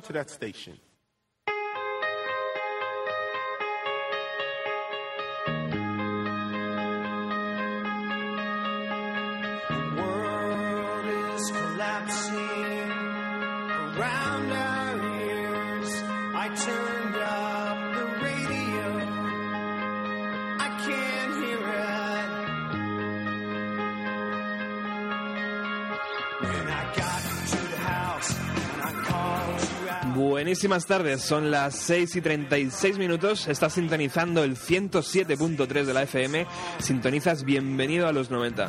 Yo, turn to that station. Buenísimas tardes, son las 6 y 36 minutos, estás sintonizando el 107.3 de la FM, sintonizas bienvenido a los 90.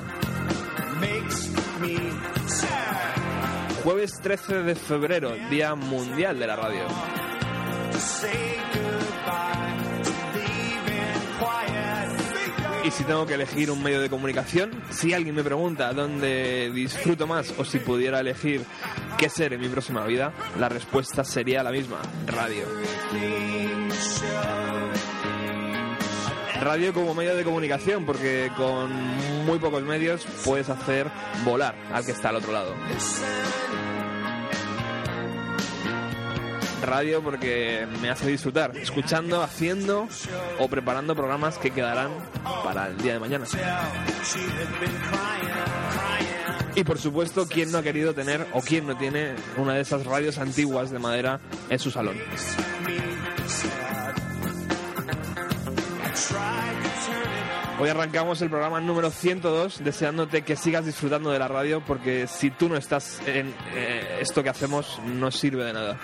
Makes me sad Jueves 13 de febrero, Día Mundial de la Radio. Si tengo que elegir un medio de comunicación, si alguien me pregunta dónde disfruto más o si pudiera elegir qué ser en mi próxima vida, la respuesta sería la misma, radio. Radio como medio de comunicación, porque con muy pocos medios puedes hacer volar al que está al otro lado. Radio porque me hace disfrutar, escuchando, haciendo o preparando programas que quedarán para el día de mañana. Y por supuesto, ¿quién no ha querido tener o quién no tiene una de esas radios antiguas de madera en su salón? Hoy arrancamos el programa número 102 deseándote que sigas disfrutando de la radio porque si tú no estás en eh, esto que hacemos no sirve de nada.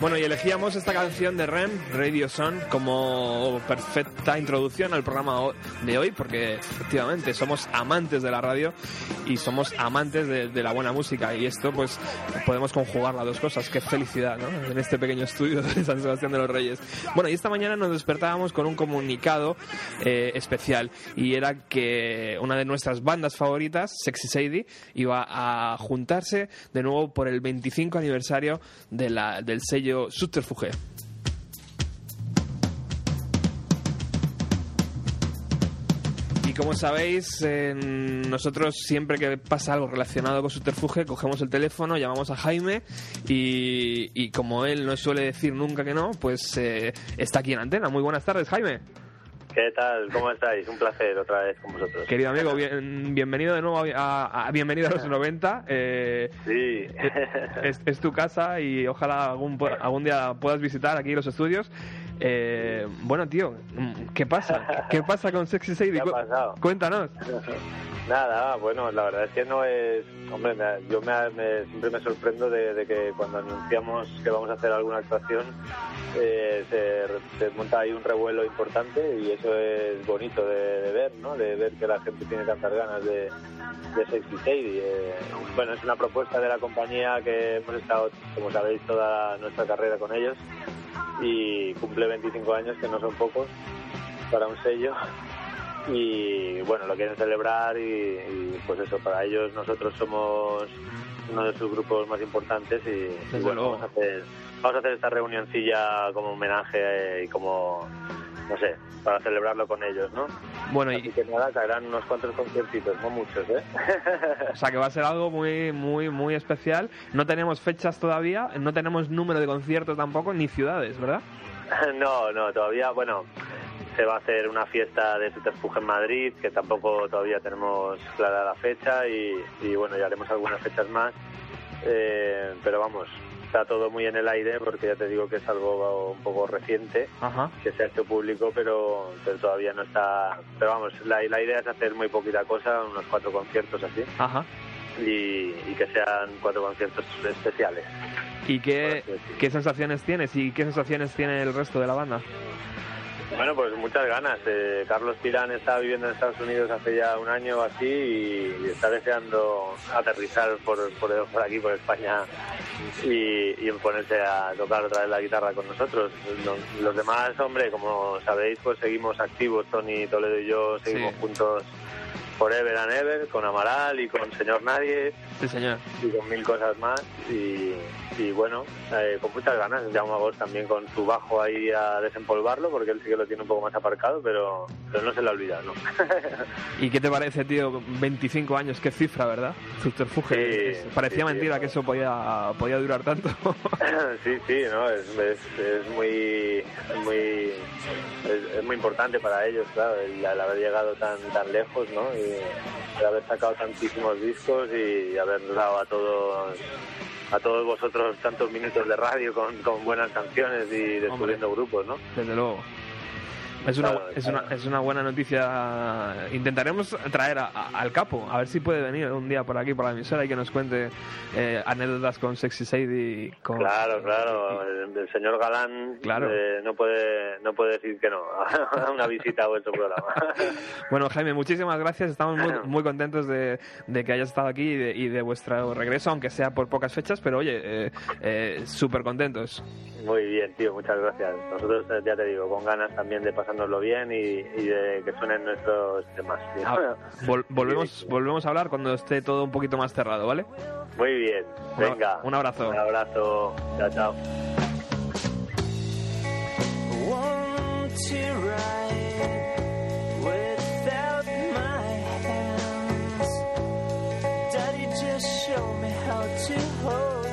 Bueno, y elegíamos esta canción de Ren, Radio Son, como perfecta introducción al programa de hoy, porque efectivamente somos amantes de la radio y somos amantes de, la buena música. Y esto, pues, podemos conjugar las dos cosas. Qué felicidad, ¿no? En este pequeño estudio de San Sebastián de los Reyes. Bueno, y esta mañana nos despertábamos con un comunicado eh, especial, y era que una de nuestras bandas favoritas, Sexy Sadie, iba a juntarse de nuevo por el 25 aniversario de la, del sello Subterfuge. Como sabéis, eh, nosotros siempre que pasa algo relacionado con Subterfuge, cogemos el teléfono, llamamos a Jaime y, y como él no suele decir nunca que no, pues eh, está aquí en antena. Muy buenas tardes, Jaime. ¿Qué tal? ¿Cómo estáis? Un placer otra vez con vosotros. Querido amigo, bien- bienvenido de nuevo a, a- a- bienvenido a los 90. Eh, Sí. es, es tu casa y ojalá algún, algún día puedas visitar aquí los estudios. Eh, bueno, tío, ¿qué pasa? ¿Qué pasa con Sexy Sadie? Cuéntanos. Nada, bueno, la verdad es que no es... Hombre, me- yo me, me- siempre me sorprendo de, de que cuando anunciamos que vamos a hacer alguna actuación eh, se, se monta ahí un revuelo importante y eso es bonito de, de ver, ¿no? De ver que la gente tiene tantas ganas de, de Sexy Sadie. Eh, bueno, es una propuesta de la compañía que hemos estado, como sabéis, toda nuestra carrera con ellos y cumple 25 años, que no son pocos, para un sello. Y bueno, lo quieren celebrar y, y, pues eso, para ellos nosotros somos uno de sus grupos más importantes y, y bueno, vamos a, hacer, vamos a hacer esta reunioncilla como homenaje eh, y como, no sé, para celebrarlo con ellos, ¿no? Bueno, Así y, que nada, caerán unos cuantos conciertitos, no muchos, ¿eh? o sea que va a ser algo muy, muy, muy especial. No tenemos fechas todavía, no tenemos número de conciertos tampoco, ni ciudades, ¿verdad? No, no, todavía, bueno, se va a hacer una fiesta de Subterfuge en Madrid, que tampoco todavía tenemos clara la fecha y, y, bueno, ya haremos algunas fechas más. Eh, pero vamos, está todo muy en el aire porque ya te digo que es algo un poco reciente Ajá. que se ha hecho público, pero, pero todavía no está. Pero vamos, la, la idea es hacer muy poquita cosa, unos cuatro conciertos así, Ajá. y, y que sean cuatro conciertos especiales. ¿Y qué, qué sensaciones tienes y qué sensaciones tiene el resto de la banda? Bueno, pues muchas ganas. Eh, Carlos Pirán está viviendo en Estados Unidos hace ya un año o así y, está deseando aterrizar por, por, por aquí, por España y, y ponerse a tocar otra vez la guitarra con nosotros. Los, los demás, hombre, como sabéis, pues seguimos activos. Tony Toledo y yo seguimos Sí. juntos forever and ever con Amaral y con Señor Nadie Sí, señor. y con mil cosas más y, y bueno, eh, con muchas ganas. Jaume Agos también con su bajo ahí a desempolvarlo porque él sí que lo tiene un poco más aparcado, pero, pero no se le ha olvidado, ¿no? ¿Y qué te parece, tío? 25 años, qué cifra, ¿verdad? Subterfuge. Sí, Es- Parecía sí, sí, mentira que eso podía, podía durar tanto. sí, sí, ¿no? Es, es, es muy muy es, es muy importante para ellos, claro, el, el haber llegado tan tan lejos, ¿no? Y el haber sacado tantísimos discos y haber dado a todos a todos vosotros tantos minutos de radio con, con buenas canciones y descubriendo grupos, ¿no? Desde luego. Es una, es, una, es una buena noticia. Intentaremos traer a- a- al capo, a ver si puede venir un día por aquí, por la emisora, y que nos cuente eh, anécdotas con Sexy Sadie. Con, Claro, claro. El, el señor Galán Claro. eh, no puede no puede decir que no a una visita a vuestro programa. Bueno, Jaime, muchísimas gracias. Estamos muy, muy contentos de, de que hayas estado aquí y de, y de vuestro regreso, aunque sea por pocas fechas, pero oye, eh, eh, súper contentos. Muy bien, tío, muchas gracias. Nosotros, eh, ya te digo, con ganas también de pasárnoslo bien y, y de que suenen nuestros temas. tío. Ah, vol- volvemos, volvemos a hablar cuando esté todo un poquito más cerrado, ¿vale? Muy bien, Un- venga. un abrazo. Un abrazo. Chao, chao. Want to ride without my hands. Daddy, just show me how to hold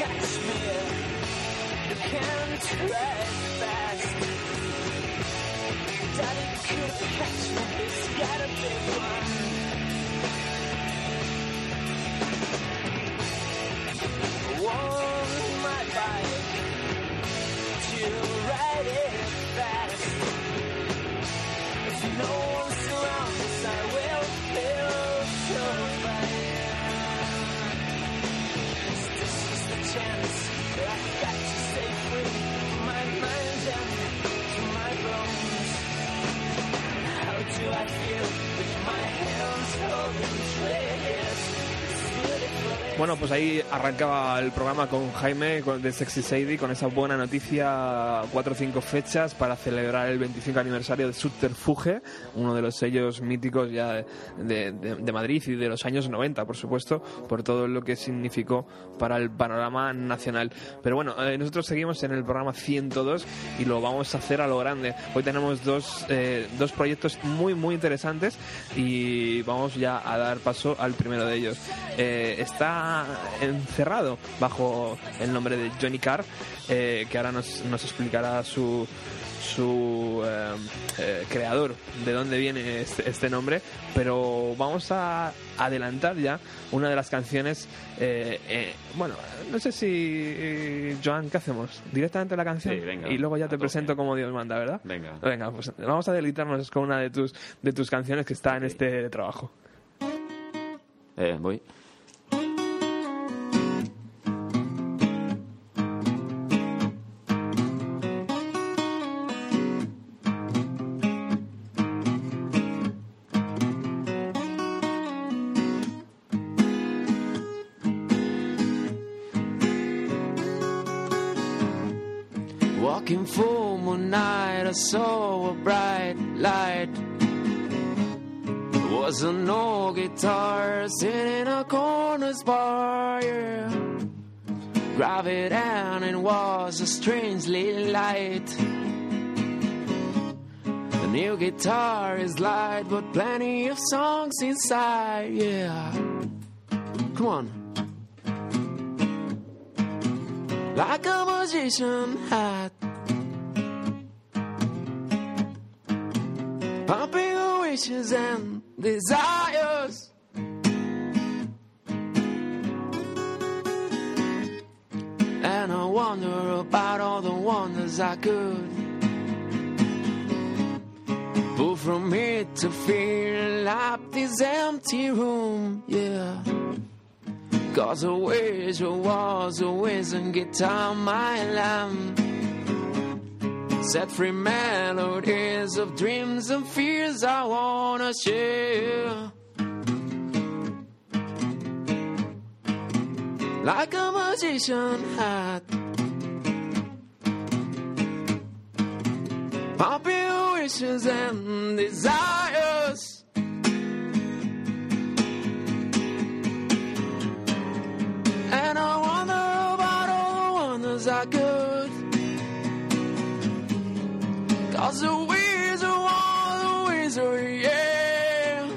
catch me. You can try fast. Daddy could catch me. He's got a big one. Bueno, pues ahí arrancaba el programa con Jaime de Sexy Sadie con esa buena noticia, cuatro o cinco fechas para celebrar el 25 aniversario de Subterfuge, uno de los sellos míticos ya de, de- de Madrid y de los años 90, por supuesto, por todo lo que significó para el panorama nacional. Pero bueno, eh, nosotros seguimos en el programa 102 y lo vamos a hacer a lo grande. Hoy tenemos dos, eh, dos proyectos muy, muy interesantes y vamos ya a dar paso al primero de ellos. Eh, está encerrado bajo el nombre de Johnny Carr, eh, que ahora nos, nos explicará su su eh, eh, creador de dónde viene este, este nombre. Pero vamos a adelantar ya una de las canciones eh, bueno no sé si Joan qué hacemos directamente la canción Sí, venga, y luego ya te presento como Dios manda verdad Venga. venga pues vamos a deleitarnos con una de tus de tus canciones que está en este trabajo. Voy. Saw a bright light. There was an old guitar sitting in a corner's bar. Yeah. It down and was a strangely light. The new guitar is light, but plenty of songs inside. Yeah. Come on. like a magician hat. Pumping your wishes and desires. And I wonder about all the wonders I could pull from it to fill up this empty room. Yeah. Cause I wish I was a whizzing guitar, my lamb. Set free melodies of dreams and fears I wanna share. Like a magician hat. Your wishes and desires. Cause the wizard was a wizard, yeah.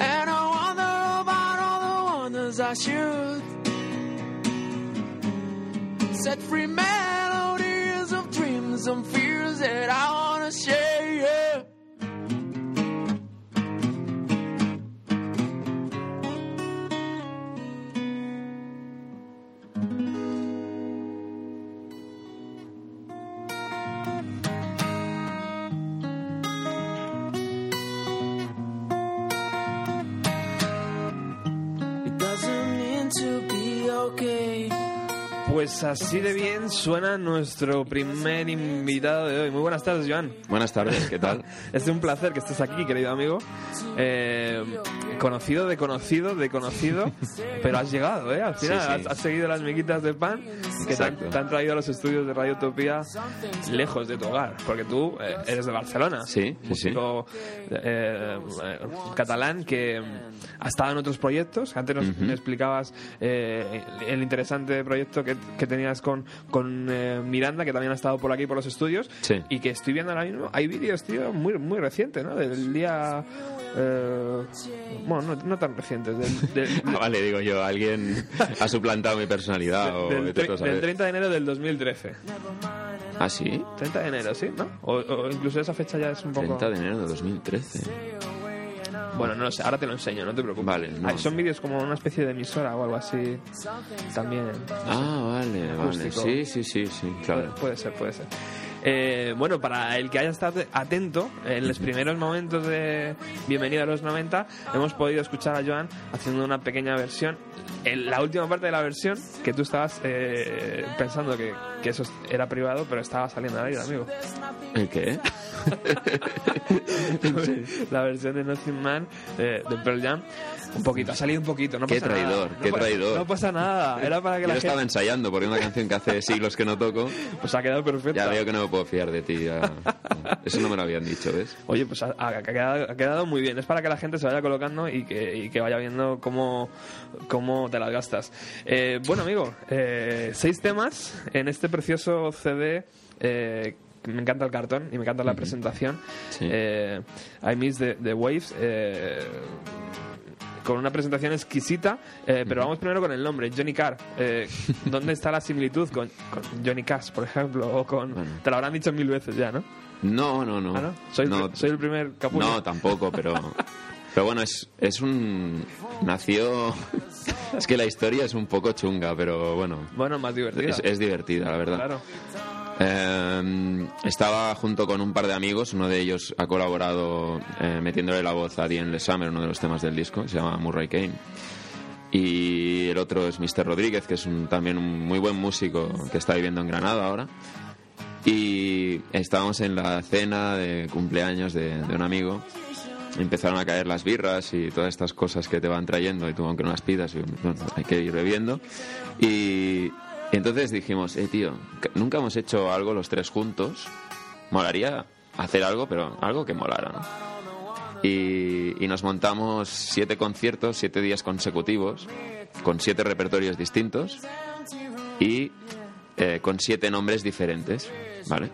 And I wonder about all the wonders I should. Set free melodies Pues así de bien suena nuestro primer invitado de hoy. Muy buenas tardes, Joan. Buenas tardes, ¿qué tal? Es un placer que estés aquí, querido amigo. Eh, conocido de conocido de conocido, pero has llegado, ¿eh? Al final Sí, sí. Has, has seguido las miguitas de pan que te han, te han traído a los estudios de Radio Utopía lejos de tu hogar, porque tú eh, eres de Barcelona. Sí, sí, sí. músico, eh, eh, catalán que ha estado en otros proyectos. Antes nos, Ujú. me explicabas eh, el interesante proyecto que que tenías con, con eh, Miranda, que también ha estado por aquí por los estudios. Sí. Y que estoy viendo ahora mismo, hay vídeos, tío, muy, muy recientes, ¿no? Del día. eh, bueno, no, no tan recientes. Del, del- Ah, vale, digo yo, alguien ha suplantado mi personalidad o del, del saber. 30 de enero del 2013. ¿Ah, sí? 30 de enero, ¿sí? ¿No? O, o incluso esa fecha ya es un poco... 30 de enero de 2013. Bueno, no lo sé, ahora te lo enseño, no te preocupes. Vale, no. Ah, Son vídeos como una especie de emisora o algo así. También. Ah, vale, vale. Acústico. Sí, sí, sí, sí, claro. Puede, puede ser, puede ser. Eh, bueno, para el que haya estado atento, en los primeros momentos de Bienvenido a los 90, hemos podido escuchar a Joan haciendo una pequeña versión. En la última parte de la versión, que tú estabas eh, pensando que, que eso era privado, pero estaba saliendo al aire, amigo. ¿El qué? la versión de Nothing Man eh, de Pearl Jam. Un poquito, ha salido un poquito, no Qué pasa traidor, nada. qué No traidor. No pasa nada, era para que Yo la estaba gente... ensayando porque es una canción que hace siglos que no toco. Pues ha quedado perfecto. Ya veo que no puedo fiar de ti. ya. Eso no me lo habían dicho, ¿ves? Oye, pues ha, ha quedado, ha quedado muy bien. Es para que la gente se vaya colocando y que, y que vaya viendo cómo, cómo te las gastas. Eh, bueno, amigo, eh, seis temas en este precioso CD. eh, me encanta el cartón y me encanta la presentación. Sí. I Miss the, the Waves. Con una presentación exquisita, eh, pero vamos primero con el nombre, Johnny Carr. Eh, ¿Dónde está la similitud con, con Johnny Cash, por ejemplo? O con, Bueno. Te lo habrán dicho mil veces ya, ¿no? No, no, no. ¿Ah, no? Soy, no, soy el primer capullo. no, tampoco, pero... Pero bueno, es, es un... Nació... Es que la historia es un poco chunga, pero bueno... Bueno, más divertida. Es, es divertida, la verdad. Claro. Eh, estaba junto con un par de amigos, uno de ellos ha colaborado eh, metiéndole la voz a Diane Le Summer, uno de los temas del disco, se llama Murray Kane. Y el otro es Mr. Rodríguez, que es un- también un muy buen músico que está viviendo en Granada ahora. Y estábamos en la cena de cumpleaños de, de un amigo. Empezaron a caer las birras y todas estas cosas que te van trayendo, y tú aunque no las pidas, bueno, hay que ir bebiendo. Y entonces dijimos, eh, tío, nunca hemos hecho algo los tres juntos. Molaría hacer algo, pero algo que molara, y nos montamos siete conciertos, siete días consecutivos, con siete repertorios distintos y eh, con siete nombres diferentes, ¿vale?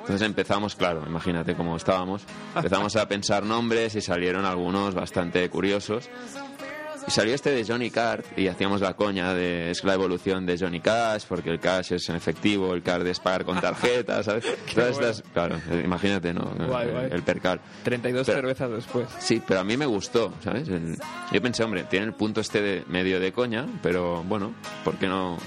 Entonces empezamos, claro, imagínate cómo estábamos, empezamos a pensar nombres y salieron algunos bastante curiosos. Y salió este de Johnny Card y hacíamos la coña de es la evolución de Johnny Cash, porque el cash es en efectivo, el card es pagar con tarjeta, ¿sabes? Todas bueno. estas, claro, imagínate, ¿no? Guay, El- guay. El percal. 32 Pero- cervezas después. Sí, pero a mí me gustó, ¿sabes? El- yo pensé, hombre, tiene el punto este de medio de coña, pero bueno, ¿por qué no?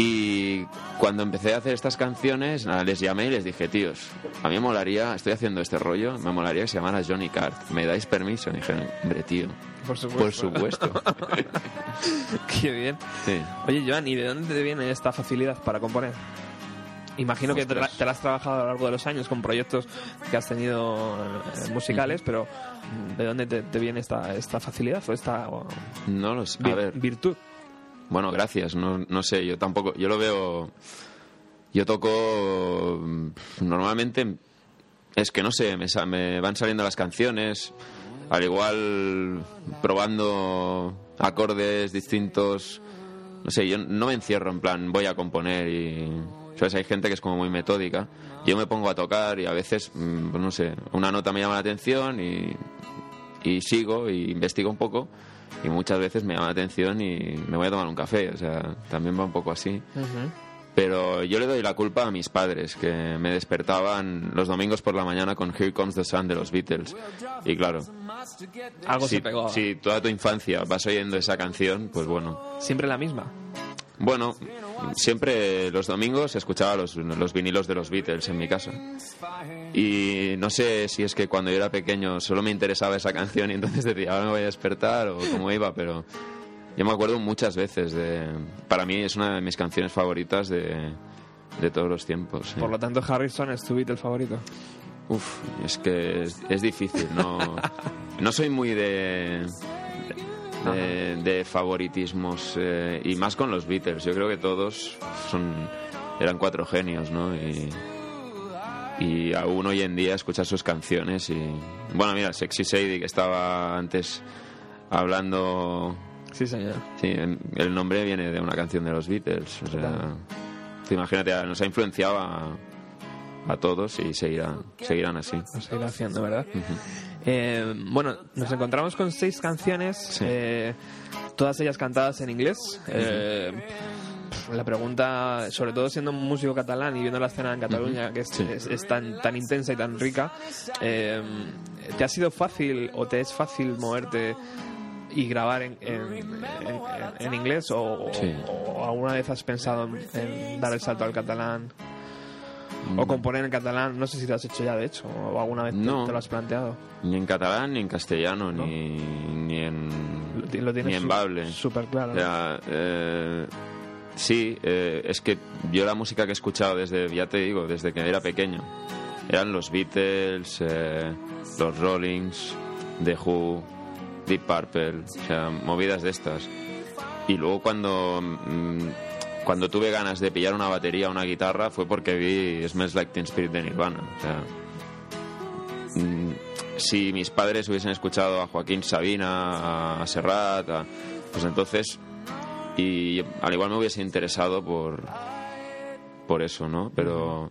Y cuando empecé a hacer estas canciones, nada, les llamé y les dije, tíos, a mí me molaría, estoy haciendo este rollo, me molaría que se llamara Johnny Card. ¿Me dais permiso? Y dijeron, hombre, tío, Por supuesto. por supuesto. Qué bien. Sí. Oye, Joan, ¿y de dónde te viene esta facilidad para componer? Imagino que te la, Ostras. te la has trabajado a lo largo de los años con proyectos que has tenido eh, musicales, pero ¿de dónde te, te viene esta, esta facilidad o esta o, No lo sé. vi- A ver, virtud? Bueno, gracias. No, no sé, yo tampoco. Yo lo veo. Yo toco. mm, Normalmente. Es que no sé, me, me van saliendo las canciones. Al igual. Probando acordes distintos. No sé, yo no me encierro en plan, voy a componer y. ¿Sabes? Hay gente que es como muy metódica. Yo me pongo a tocar y a veces, mm, pues no sé, una nota me llama la atención y, y sigo y investigo un poco y muchas veces me llama la atención y me voy a tomar un café, o sea, también va un poco así. Pero yo le doy la culpa a mis padres, que me despertaban los domingos por la mañana con Here Comes the Sun de los Beatles. Y claro, Algo si, se pegó. si toda tu infancia vas oyendo esa canción, pues bueno. Siempre la misma. Bueno, siempre los domingos escuchaba los, los vinilos de los Beatles en mi casa. Y no sé si es que cuando yo era pequeño solo me interesaba esa canción y entonces decía, ahora me voy a despertar o cómo iba, pero yo me acuerdo muchas veces de... Para mí es una de mis canciones favoritas de, de todos los tiempos. Por lo tanto, Harrison es tu Beatle favorito. Uf, es que es, es difícil, no, no soy muy de, de, de favoritismos eh, y más con los Beatles. Yo creo que todos son eran cuatro genios, ¿no? Y, y aún hoy en día escuchar sus canciones y bueno, mira, Sexy Sadie que estaba antes hablando Sí, señor. Sí, el nombre viene de una canción de los Beatles. O sea, imagínate, nos ha influenciado a, a todos y seguirán, seguirán así. Lo seguirá haciendo, ¿verdad? Eh, bueno, nos encontramos con seis canciones, Sí. eh, todas ellas cantadas en inglés. Eh, la pregunta, sobre todo siendo un músico catalán y viendo la escena en Cataluña, que es, Sí. es- es tan, tan intensa y tan rica, eh, ¿te ha sido fácil o te es fácil moverte y grabar en, en- en- en inglés o, Sí. o alguna vez has pensado en, dar el salto al catalán? O Mm. componer en catalán, no sé si lo has hecho ya de hecho, o alguna vez te- No. te, lo has planteado. Ni en catalán, ni en castellano, ni, ni en, Lo, lo ni en bable. súper claro. O sea, eh, sí, eh, es que yo la música que he escuchado desde, ya te digo, desde que era pequeño, eran los Beatles, eh, los Rollings, The Who, Deep Purple, o sea, movidas de estas. Y luego cuando, mm, cuando tuve ganas de pillar una batería o una guitarra fue porque vi Smells Like Teen Spirit de Nirvana. O sea, mm, si mis padres hubiesen escuchado a Joaquín Sabina, a Serrat, pues entonces y al igual me hubiese interesado por por eso, ¿no? Pero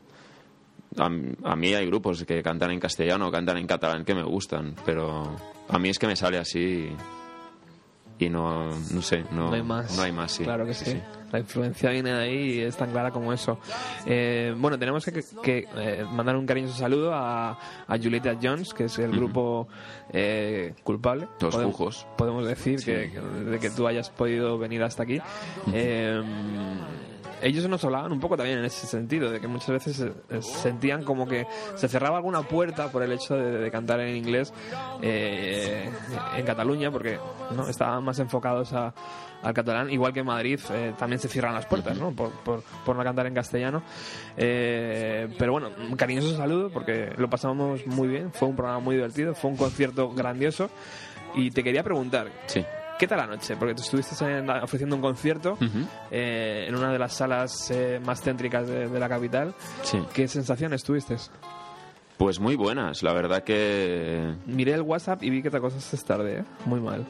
a, a mí hay grupos que cantan en castellano o cantan en catalán que me gustan, pero a mí es que me sale así y no, no sé, no, no hay más. no hay más, sí. Claro que sí. La influencia viene de ahí y es tan clara como eso. Eh, bueno, tenemos que, que, eh, mandar un cariñoso saludo a, a Julieta Jones, que es el grupo eh, culpable. Los Podem- Jujos. Podemos decir Sí. que, de que tú hayas podido venir hasta aquí. Ellos nos hablaban un poco también en ese sentido, de que muchas veces eh, sentían como que se cerraba alguna puerta por el hecho de, cantar en inglés eh, en Cataluña, porque no estaban más enfocados a- al catalán, igual que en Madrid eh, también se cierran las puertas, ¿no? Por, por, por no cantar en castellano. Eh, pero bueno, un cariñoso saludo porque lo pasamos muy bien, fue un programa muy divertido, fue un concierto grandioso y te quería preguntar, Sí. ¿Qué tal la noche? Porque tú estuviste en- ofreciendo un concierto Ujú. eh, en una de las salas eh, más céntricas de, de la capital. Sí. ¿Qué sensaciones tuviste? Pues muy buenas, la verdad que Miré el WhatsApp y vi que te acostaste tarde, ¿eh? Muy mal.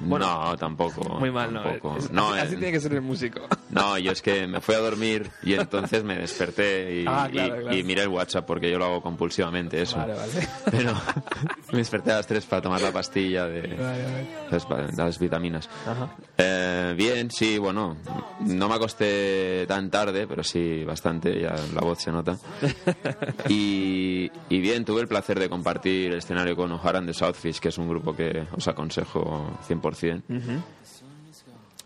no, tampoco. Muy mal, no. tampoco. Es- No, así, así eh, tiene que ser el músico. No, yo es que me fui a dormir y entonces me desperté y, Ah, claro, y- claro. y miré el WhatsApp porque yo lo hago compulsivamente eso. Vale, vale. Pero me desperté a las 3 para tomar la pastilla de Vale, vale. las, las vitaminas. Ajá. Eh, bien, sí, bueno, no me acosté tan tarde, pero sí bastante, ya la voz se nota. Y, y bien, tuve el placer de compartir el escenario con O'Haran de Southfish, que es un grupo que os aconsejo 100%.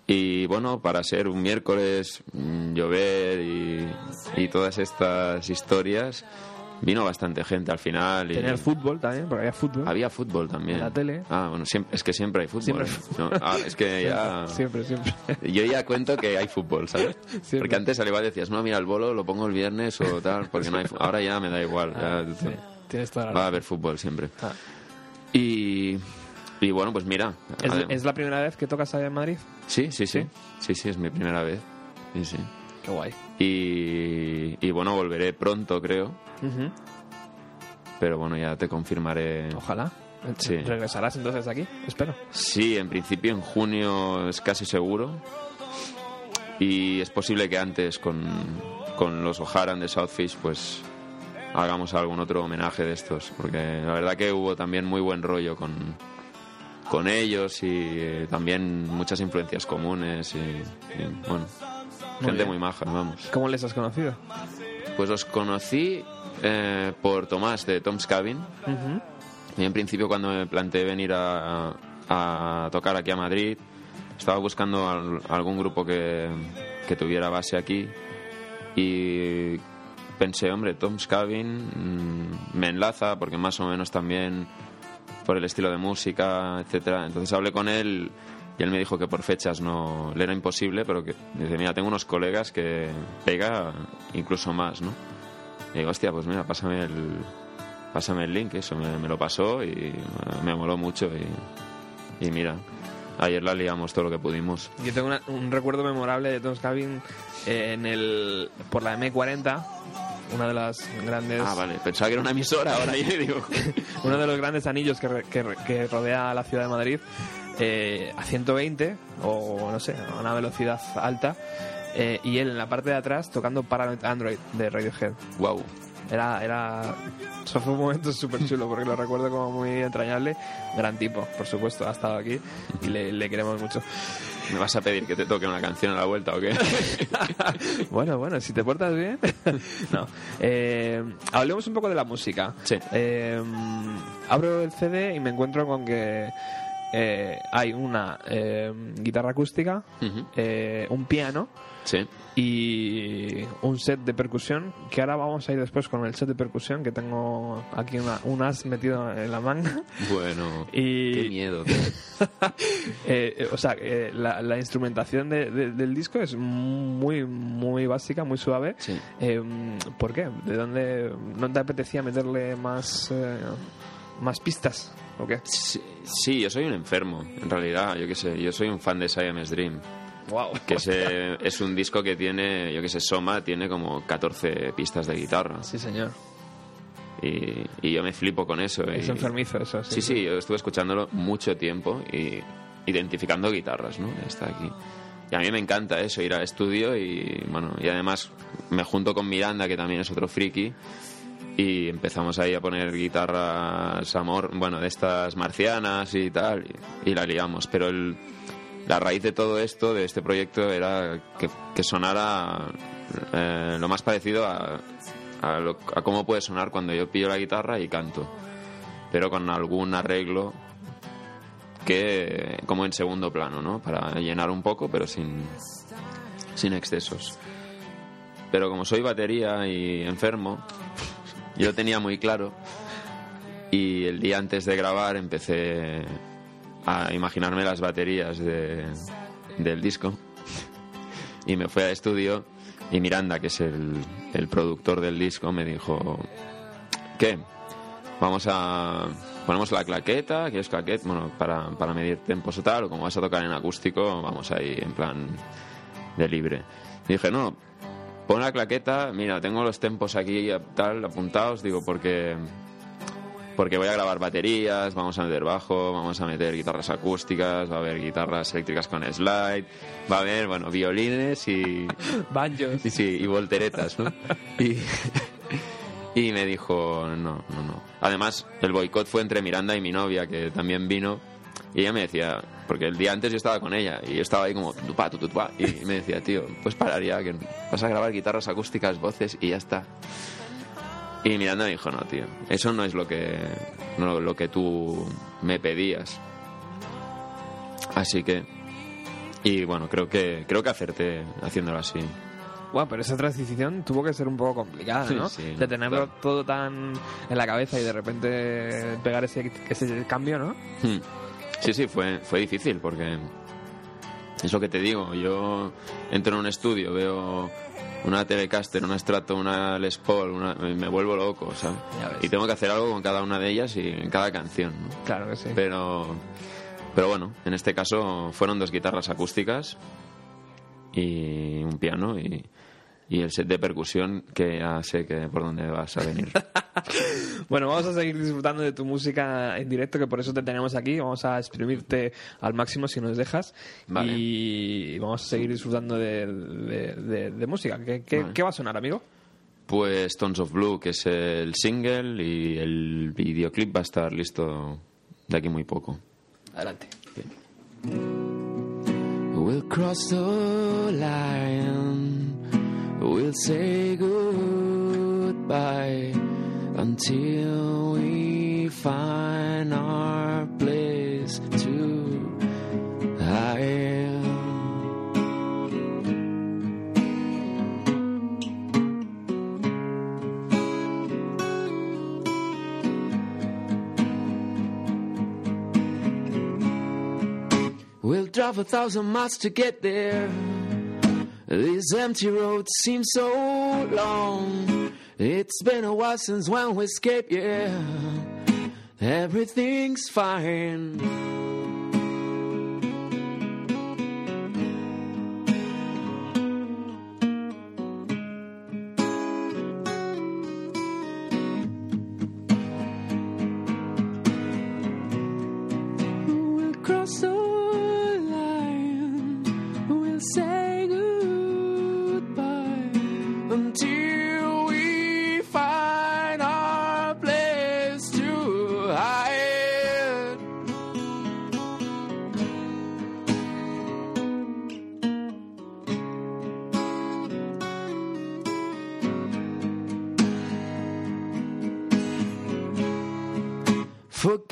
Y bueno, para ser un miércoles, mm, llover y, y todas estas historias, vino bastante gente al final. Y Tener fútbol también, porque había fútbol. había fútbol también. En la tele. Ah, bueno, siempre, es que siempre hay fútbol. Siempre ¿eh? No, ah, es que ya... Siempre, siempre. Yo ya cuento que hay fútbol, ¿sabes? Siempre. Porque antes al igual decías, no, mira, el bolo lo pongo el viernes o tal, porque no hay Ahora ya me da igual. ya- Ah, sí, tienes toda la Va a haber fútbol siempre. Ah. Y, y bueno, pues mira. ¿Es, es la primera vez que tocas allá en Madrid? Sí, sí, sí. ¿Sí? Sí, sí, es mi primera vez. Sí, sí. Qué guay. Y, y bueno, volveré pronto, creo. Pero bueno, ya te confirmaré. Ojalá. Sí. ¿Regresarás entonces aquí? Espero. Sí, en principio en junio es casi seguro. Y es posible que antes con, con los O'Haran de Southfish pues hagamos algún otro homenaje de estos. Porque la verdad que hubo también muy buen rollo con, con ellos y eh, también muchas influencias comunes y, y, bueno, gente bien. muy maja, vamos. ¿Cómo les has conocido? Pues los conocí eh, por Tomás de Tom's Cabin. Y en principio cuando me planteé venir a, a tocar aquí a Madrid, estaba buscando al- algún grupo que, que tuviera base aquí y pensé, hombre, Tom's Cabin mm, me enlaza porque más o menos también por el estilo de música, etcétera. Entonces hablé con él y él me dijo que por fechas no le era imposible, pero que dice, mira, tengo unos colegas que pega incluso más, ¿no? Y digo, hostia, pues mira, pásame el, pásame el link, eso me, me lo pasó y me moló mucho y, y mira, ayer la liamos todo lo que pudimos. Yo tengo una- un recuerdo memorable de Tom's Cabin eh, en el, por la M40, una de las grandes... Ah, vale, pensaba que era una emisora, ahora yo digo... uno de los grandes anillos que, re- que que rodea a la ciudad de Madrid. eh, a 120 o no sé, a una velocidad alta. Eh, y él en la parte de atrás tocando Paranoid Android de Radiohead. Wow. Era, era, eso fue un momento súper chulo porque lo recuerdo como muy entrañable. Gran tipo, por supuesto, ha estado aquí y le, le queremos mucho. ¿Me vas a pedir que te toque una canción a la vuelta o qué? bueno, bueno, si te portas bien. no. Eh, hablemos un poco de la música. Sí. Eh, abro el CD y me encuentro con que eh, hay una guitarra acústica, un piano Sí. y un set de percusión. Que ahora vamos a ir después con el set de percusión que tengo aquí una, un as metido en la manga. Bueno. Y- Qué miedo. Eh, eh, o sea, eh, la, la instrumentación de- de- del disco es muy, muy básica, muy suave. Sí. Eh, ¿Por qué? ¿De dónde no te apetecía meterle más, eh, más pistas? ¿O qué? Sí, sí, yo soy un enfermo, en realidad. Yo qué sé, yo soy un fan de Siamese Dream. Wow. Que es, eh, es un disco que tiene, yo qué sé, Soma tiene como 14 pistas de guitarra. Sí, señor. Y, y yo me flipo con eso. Es y- enfermizo eso. Sí, sí, yo estuve escuchándolo mucho tiempo y identificando guitarras, ¿no? Está aquí. Y a mí me encanta eso, ir al estudio y, bueno, y además me junto con Miranda, que también es otro friki, y empezamos ahí a poner guitarras amor, bueno, de estas marcianas y tal, y, y la liamos. Pero el, la raíz de todo esto, de este proyecto, era que, sonara eh, lo más parecido a, a, lo- a cómo puede sonar cuando yo pillo la guitarra y canto pero con algún arreglo que como en segundo plano, ¿no? Para llenar un poco, pero sin, sin excesos. Pero como soy batería y enfermo, yo tenía muy claro y el día antes de grabar empecé a imaginarme las baterías de- del disco y me fui al estudio y Miranda, que es el, el productor del disco, me dijo, ¿qué? Vamos a. Ponemos la claqueta, ¿quieres claqueta? Bueno, para, para medir tempos o tal, o como vas a tocar en acústico, vamos ahí en plan de libre. Dije, no, pon la claqueta, mira, tengo los tempos aquí tal apuntados, digo, porque. Porque voy a grabar baterías, vamos a meter bajo, vamos a meter guitarras acústicas, va a haber guitarras eléctricas con slide, va a haber, bueno, violines y, Banjos. Sí, sí, y volteretas, ¿no? Y, y me dijo, no, no, no. Además, el boicot fue entre Miranda y mi novia, que también vino, y ella me decía, porque el día antes yo estaba con ella, y yo estaba ahí como, tutupa, tutupa, y me decía, tío, pues pararía, que vas a grabar guitarras acústicas, voces, y ya está. Y Miranda me dijo, no, tío, eso no es lo que, no, lo que tú me pedías. Así que, y bueno, creo que, creo que acerté haciéndolo así. Guau, pero esa transición tuvo que ser un poco complicada, ¿no? Sí, de tenerlo claro. todo tan en la cabeza y de repente pegar ese, ese cambio, ¿no? Hmm. Sí, sí, fue, fue difícil porque es lo que te digo. Yo entro en un estudio, veo una Telecaster, una Strato, una Les Paul, una- me vuelvo loco, ¿sabes? Y tengo que hacer algo con cada una de ellas y en cada canción, ¿no? Claro que sí. Pero, pero bueno, en este caso fueron dos guitarras acústicas y un piano y, y el set de percusión que ya sé que por dónde vas a venir. Bueno, vamos a seguir disfrutando de tu música en directo, que por eso te tenemos aquí. Vamos a exprimirte al máximo si nos dejas. Vale. Y vamos a seguir disfrutando de, de- de- de música. ¿Qué, qué- Vale. qué va a sonar, amigo? Pues Tones of Blue, que es el single y el videoclip va a estar listo de aquí muy poco. Adelante. We'll cross the line. We'll say goodbye until we find our place to hide. We'll drive a thousand miles to get there. These empty roads seem so long. It's been a while since when we escaped, yeah. Everything's fine.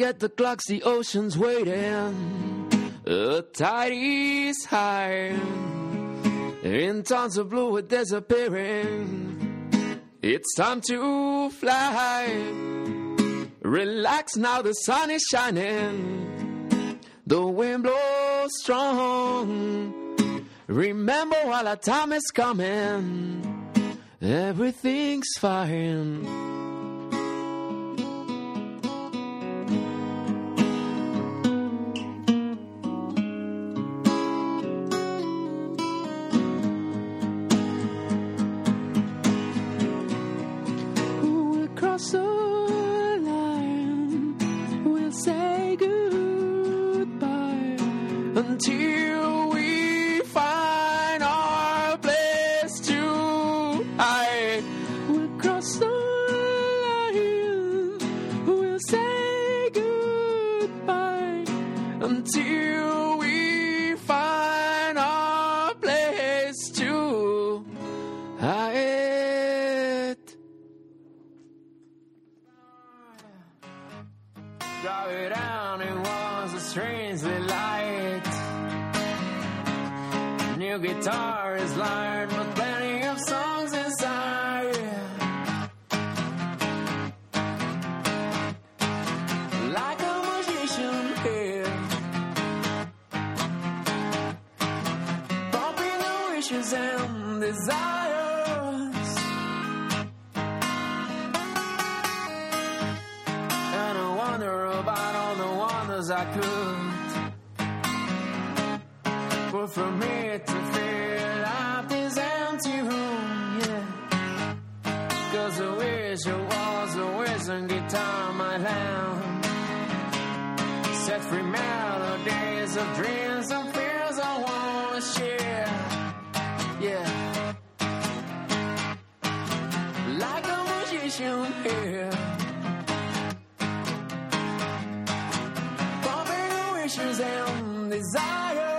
Forget the clocks, the ocean's waiting. The tide is high. In tons of blue, we're disappearing. It's time to fly. Relax now, the sun is shining. The wind blows strong. Remember while our time is coming, everything's fine. desire.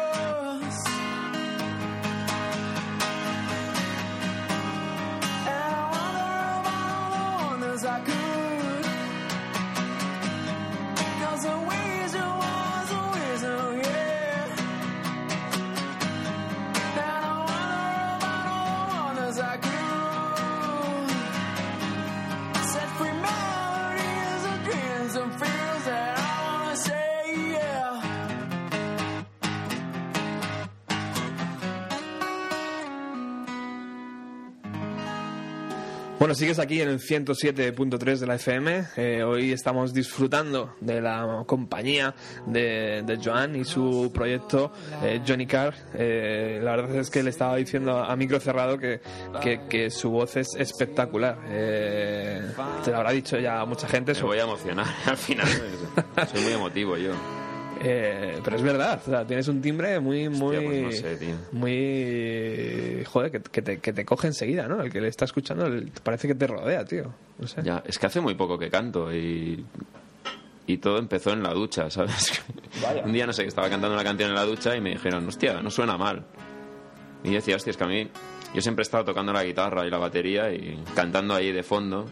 Bueno, sigues aquí en el 107.3 de la FM. Eh, hoy estamos disfrutando de la compañía de, de Joan y su proyecto eh, Johnny Carr. Eh, la verdad es que le estaba diciendo a micro cerrado que, que, que su voz es espectacular. Eh, te lo habrá dicho ya mucha gente. Me voy a emocionar al final. Soy muy emotivo yo. Eh, pero es verdad, o sea, tienes un timbre muy, muy, pues no sé, tío. muy, joder, que, que te, que te coge enseguida, ¿no? El que le está escuchando el- parece que te rodea, tío. No sé. Ya, es que hace muy poco que canto y, y todo empezó en la ducha, ¿sabes? Un día, no sé, que estaba cantando una canción en la ducha y me dijeron, hostia, no suena mal. Y yo decía, hostia, es que a mí, yo siempre he estado tocando la guitarra y la batería y cantando ahí de fondo,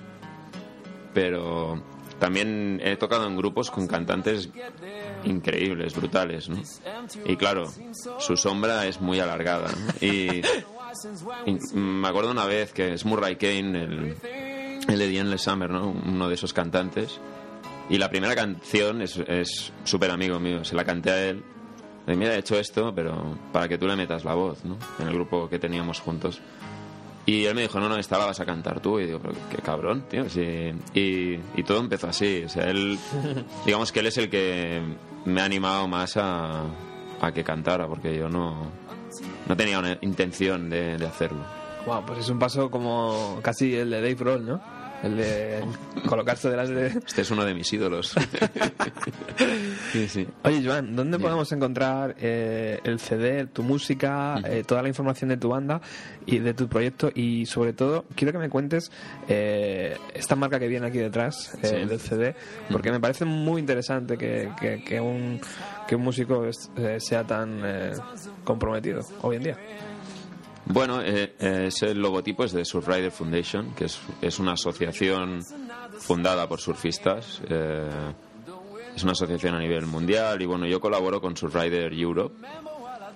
pero también he tocado en grupos con cantantes increíbles, brutales, ¿no? Y claro, su sombra es muy alargada, ¿no? Y, y me acuerdo una vez que es Murray Kane, el, el de Endless Summer, ¿no? Uno de esos cantantes. Y la primera canción es súper amigo mío, se la canté a él. Dije, mira, he hecho esto, pero para que tú le metas la voz, ¿no? En el grupo que teníamos juntos. Y él me dijo, no, no, esta la vas a cantar tú. Y digo, pero qué cabrón, tío. sí. Y, y todo empezó así. O sea, él, digamos que él es el que me ha animado más a, a que cantara, porque yo no, no tenía intención de, hacerlo. Wow, pues es un paso como casi el de Dave Grohl, ¿no? El de colocarse delante de... Este es uno de mis ídolos. sí, sí. Oye, Joan, ¿dónde podemos encontrar eh, el CD, tu música, eh, toda la información de tu banda y de tu proyecto? Y sobre todo, quiero que me cuentes eh, esta marca que viene aquí detrás eh, Sí. del CD, porque me parece muy interesante que, que- que un, que un músico eh, sea tan eh, comprometido hoy en día. Bueno, eh, eh, ese logotipo es de Surfrider Foundation, que es, es una asociación fundada por surfistas. eh, es una asociación a nivel mundial y bueno, yo colaboro con Surfrider Europe,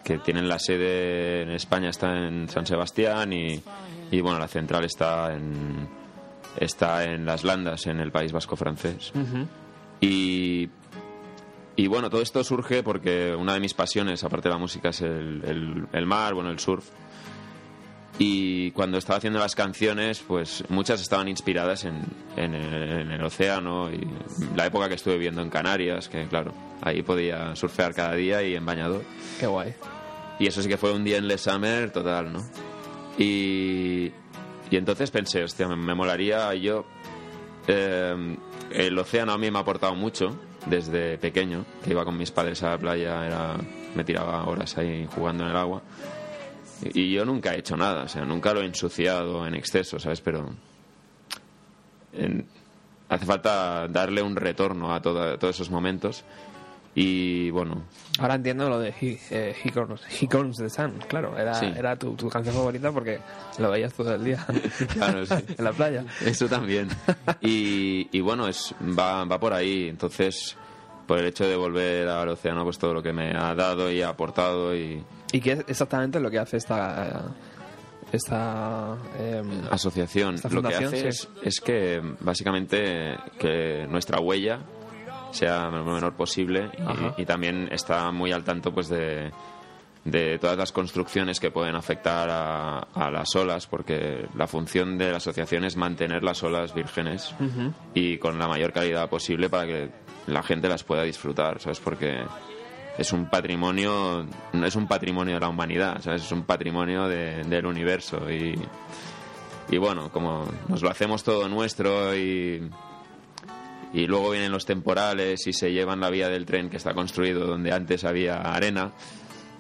que tienen la sede en España, está en San Sebastián y, y bueno, la central está en, está en Las Landas, en el País Vasco francés. Y, y bueno, todo esto surge porque una de mis pasiones, aparte de la música, es el, el- el mar, bueno, el surf. Y cuando estaba haciendo las canciones, pues muchas estaban inspiradas en, en el, en el océano y la época que estuve viviendo en Canarias, que claro, ahí podía surfear cada día y en bañador. Qué guay. Y eso sí que fue un día en Le Summer total, ¿no? Y, y entonces pensé, hostia, me, me molaría yo... eh, el océano a mí me ha aportado mucho desde pequeño, que iba con mis padres a la playa, era, me tiraba horas ahí jugando en el agua. Y, yo nunca he hecho nada, o sea, nunca lo he ensuciado en exceso, ¿sabes? Pero en- hace falta darle un retorno a, toda- a todos esos momentos. Y bueno, Ahora entiendo lo de He, eh, He Comes, He Comes the Sun, claro. Era, Sí. era tu, tu canción favorita porque lo veías todo el día Claro, sí. en la playa. Eso también. Y, y bueno, es, va, va por ahí. Entonces, por el hecho de volver al océano, pues todo lo que me ha dado y ha aportado y ¿Y qué es exactamente lo que hace esta... esta em, asociación. Esta lo que hace sí. es, es que básicamente que nuestra huella sea lo menor posible y también está muy al tanto pues de, de todas las construcciones que pueden afectar a, a las olas porque la función de la asociación es mantener las olas vírgenes y con la mayor calidad posible para que la gente las pueda disfrutar, ¿sabes? Porque es un patrimonio, no es un patrimonio de la humanidad, ¿sabes? Es un patrimonio de- del universo y, y bueno, como nos lo hacemos todo nuestro y, y luego vienen los temporales y se llevan la vía del tren que está construido donde antes había arena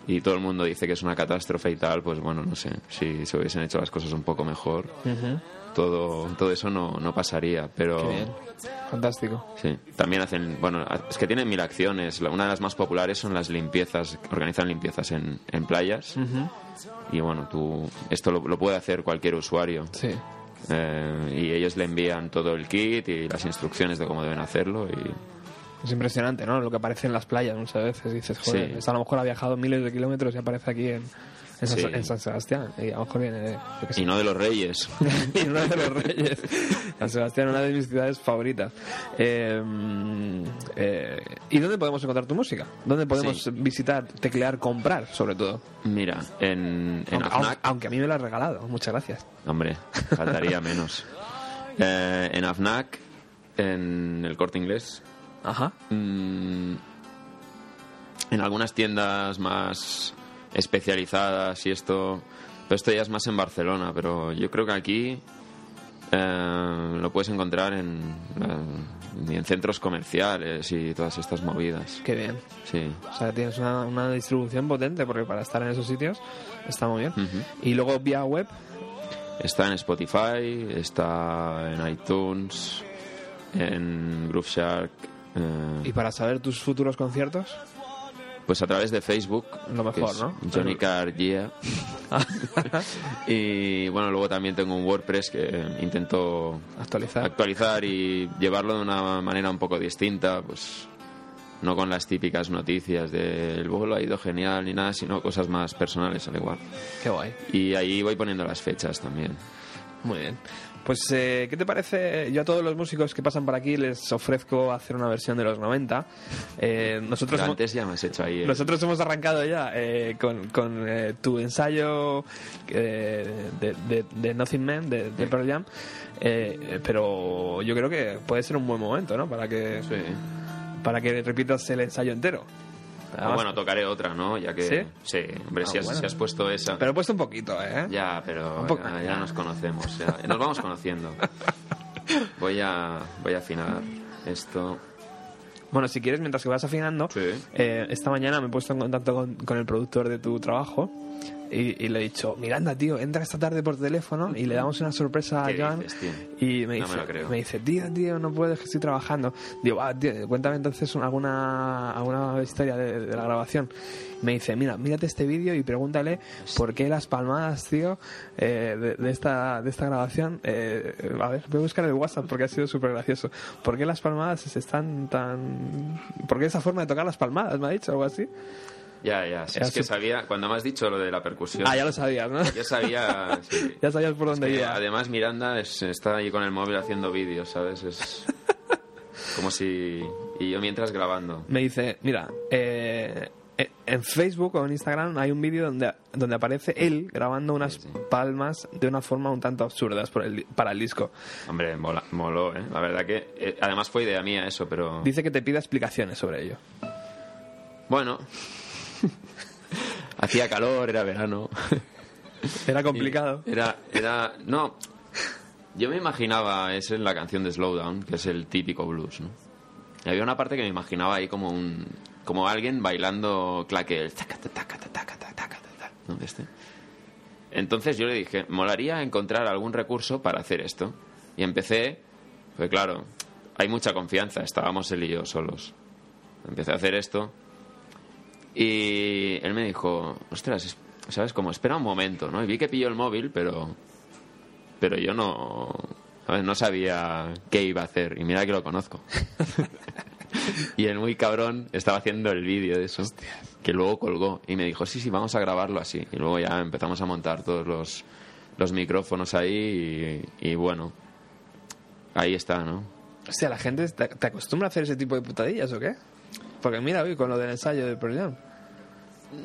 y todo el mundo dice que es una catástrofe y tal, pues bueno, no sé, si se hubiesen hecho las cosas un poco mejor, todo, todo eso no, no pasaría, pero... Qué bien. Fantástico. Sí, también hacen, bueno, es que tienen mil acciones. Una de las más populares son las limpiezas, organizan limpiezas en, en playas. Y bueno, tú, esto lo, lo puede hacer cualquier usuario. Sí. Eh, y ellos le envían todo el kit y las instrucciones de cómo deben hacerlo. Y Es impresionante, ¿no? Lo que aparece en las playas muchas veces. Dices, joder, Sí. esto a lo mejor ha viajado miles de kilómetros y aparece aquí en, en, San, Sí. en San Sebastián. Y a lo mejor viene, de- sé. y no de los reyes. y uno de los reyes. San Sebastián, una de mis ciudades favoritas. Eh, eh, ¿Y dónde podemos encontrar tu música? ¿Dónde podemos Sí. visitar, teclear, comprar, sobre todo? Mira, en, en aunque, AFNAC, aunque- aunque a mí me lo has regalado. Muchas gracias. hombre, faltaría menos. Eh, en AFNAC, en el corte inglés, Ajá. Mm, en algunas tiendas más especializadas y esto pero esto ya es más en Barcelona pero yo creo que aquí eh, lo puedes encontrar en, eh, en centros comerciales y todas estas movidas Qué bien. sí O sea, tienes una, una distribución potente porque para estar en esos sitios está muy bien. Ujú. Y luego vía web, está en Spotify está en iTunes en Groove Shark eh, y para saber tus futuros conciertos, Pues a través de Facebook. Lo mejor, ¿no? Johnny Carr Yeah. y bueno, luego también tengo un WordPress que intento actualizar. actualizar y llevarlo de una manera un poco distinta, pues no con las típicas noticias de el vuelo ha ido genial ni nada, sino cosas más personales al igual. Qué guay. Y ahí voy poniendo las fechas también. Muy bien. Pues, eh, ¿qué te parece? Yo a todos los músicos que pasan por aquí les ofrezco hacer una versión de los 90. Eh, nosotros, Pero hemos, antes ya me has hecho ahí. el- nosotros hemos arrancado ya eh, con, con, eh, tu ensayo eh, de, de, de Nothing Man, de, de Pearl Jam. Eh, pero yo creo que puede ser un buen momento, ¿no? Para que, Sí. para que repitas el ensayo entero. Además- bueno, tocaré otra, ¿no? Ya que ¿Sí? sí, hombre, si, Ah, has, bueno. si has puesto esa. Pero he puesto un poquito, ¿eh? Ya, pero Un poco. ya, ya nos conocemos, ya, nos vamos conociendo. Voy a, voy a afinar esto. Bueno, si quieres, mientras que vas afinando, Sí. eh, esta mañana me he puesto en contacto con, con el productor de tu trabajo Y, y le he dicho, Miranda, tío, entra esta tarde por teléfono y le damos una sorpresa a ¿Qué Joan. dices? Y me No dice, me dice, tío, tío, no puedes, que estoy trabajando. Digo, ah, tío, cuéntame entonces una- alguna, alguna historia de, de la grabación. Me dice, mira, mírate este vídeo y pregúntale por qué las palmadas, tío, eh, de, de esta, de esta grabación. eh, a ver, voy a buscar el WhatsApp porque ha sido súper gracioso. ¿Por qué las palmadas están tan. ¿Por qué esa forma de tocar las palmadas? Me ha dicho algo así. Ya, ya. Es que sabía, cuando me has dicho lo de la percusión. Ah, ya lo sabías, ¿no? Yo sabía. sí. Ya sabías por dónde Que iba. además, Miranda es- está ahí con el móvil haciendo vídeos, ¿sabes? Es como si. Y yo mientras grabando. me dice, mira, eh, eh, en Facebook o en Instagram hay un vídeo donde, donde aparece él grabando unas Sí, sí. palmas de una forma un tanto absurdas por el- para el disco. Hombre, mola- moló, ¿eh? La verdad que. eh, además fue idea mía eso, pero. Dice que te pida explicaciones sobre ello. Bueno. Hacía calor, era verano. Era complicado. Era, era, no. Yo me imaginaba, es en la canción de Slowdown, que es el típico blues, ¿no? Y había una parte que me imaginaba ahí como un, como alguien bailando ¿no? De este. Entonces yo le dije, molaría encontrar algún recurso para hacer esto. Y empecé, pues claro, hay mucha confianza, estábamos él y yo solos. Empecé a hacer esto y él me dijo, ostras, es- ¿sabes? Como espera un momento, ¿no? Y vi que pilló el móvil, pero. Pero yo no. ¿sabes? No sabía qué iba a hacer. Y mira que lo conozco. y el muy cabrón estaba haciendo el vídeo de eso. Que luego colgó. Y me dijo, sí, sí, vamos a grabarlo así. Y luego ya empezamos a montar todos los, los micrófonos ahí. Y, y bueno. Ahí está, ¿no? Hostia, ¿la gente te, acostumbra a hacer ese tipo de putadillas o qué? Porque mira, hoy con lo del ensayo del Jam.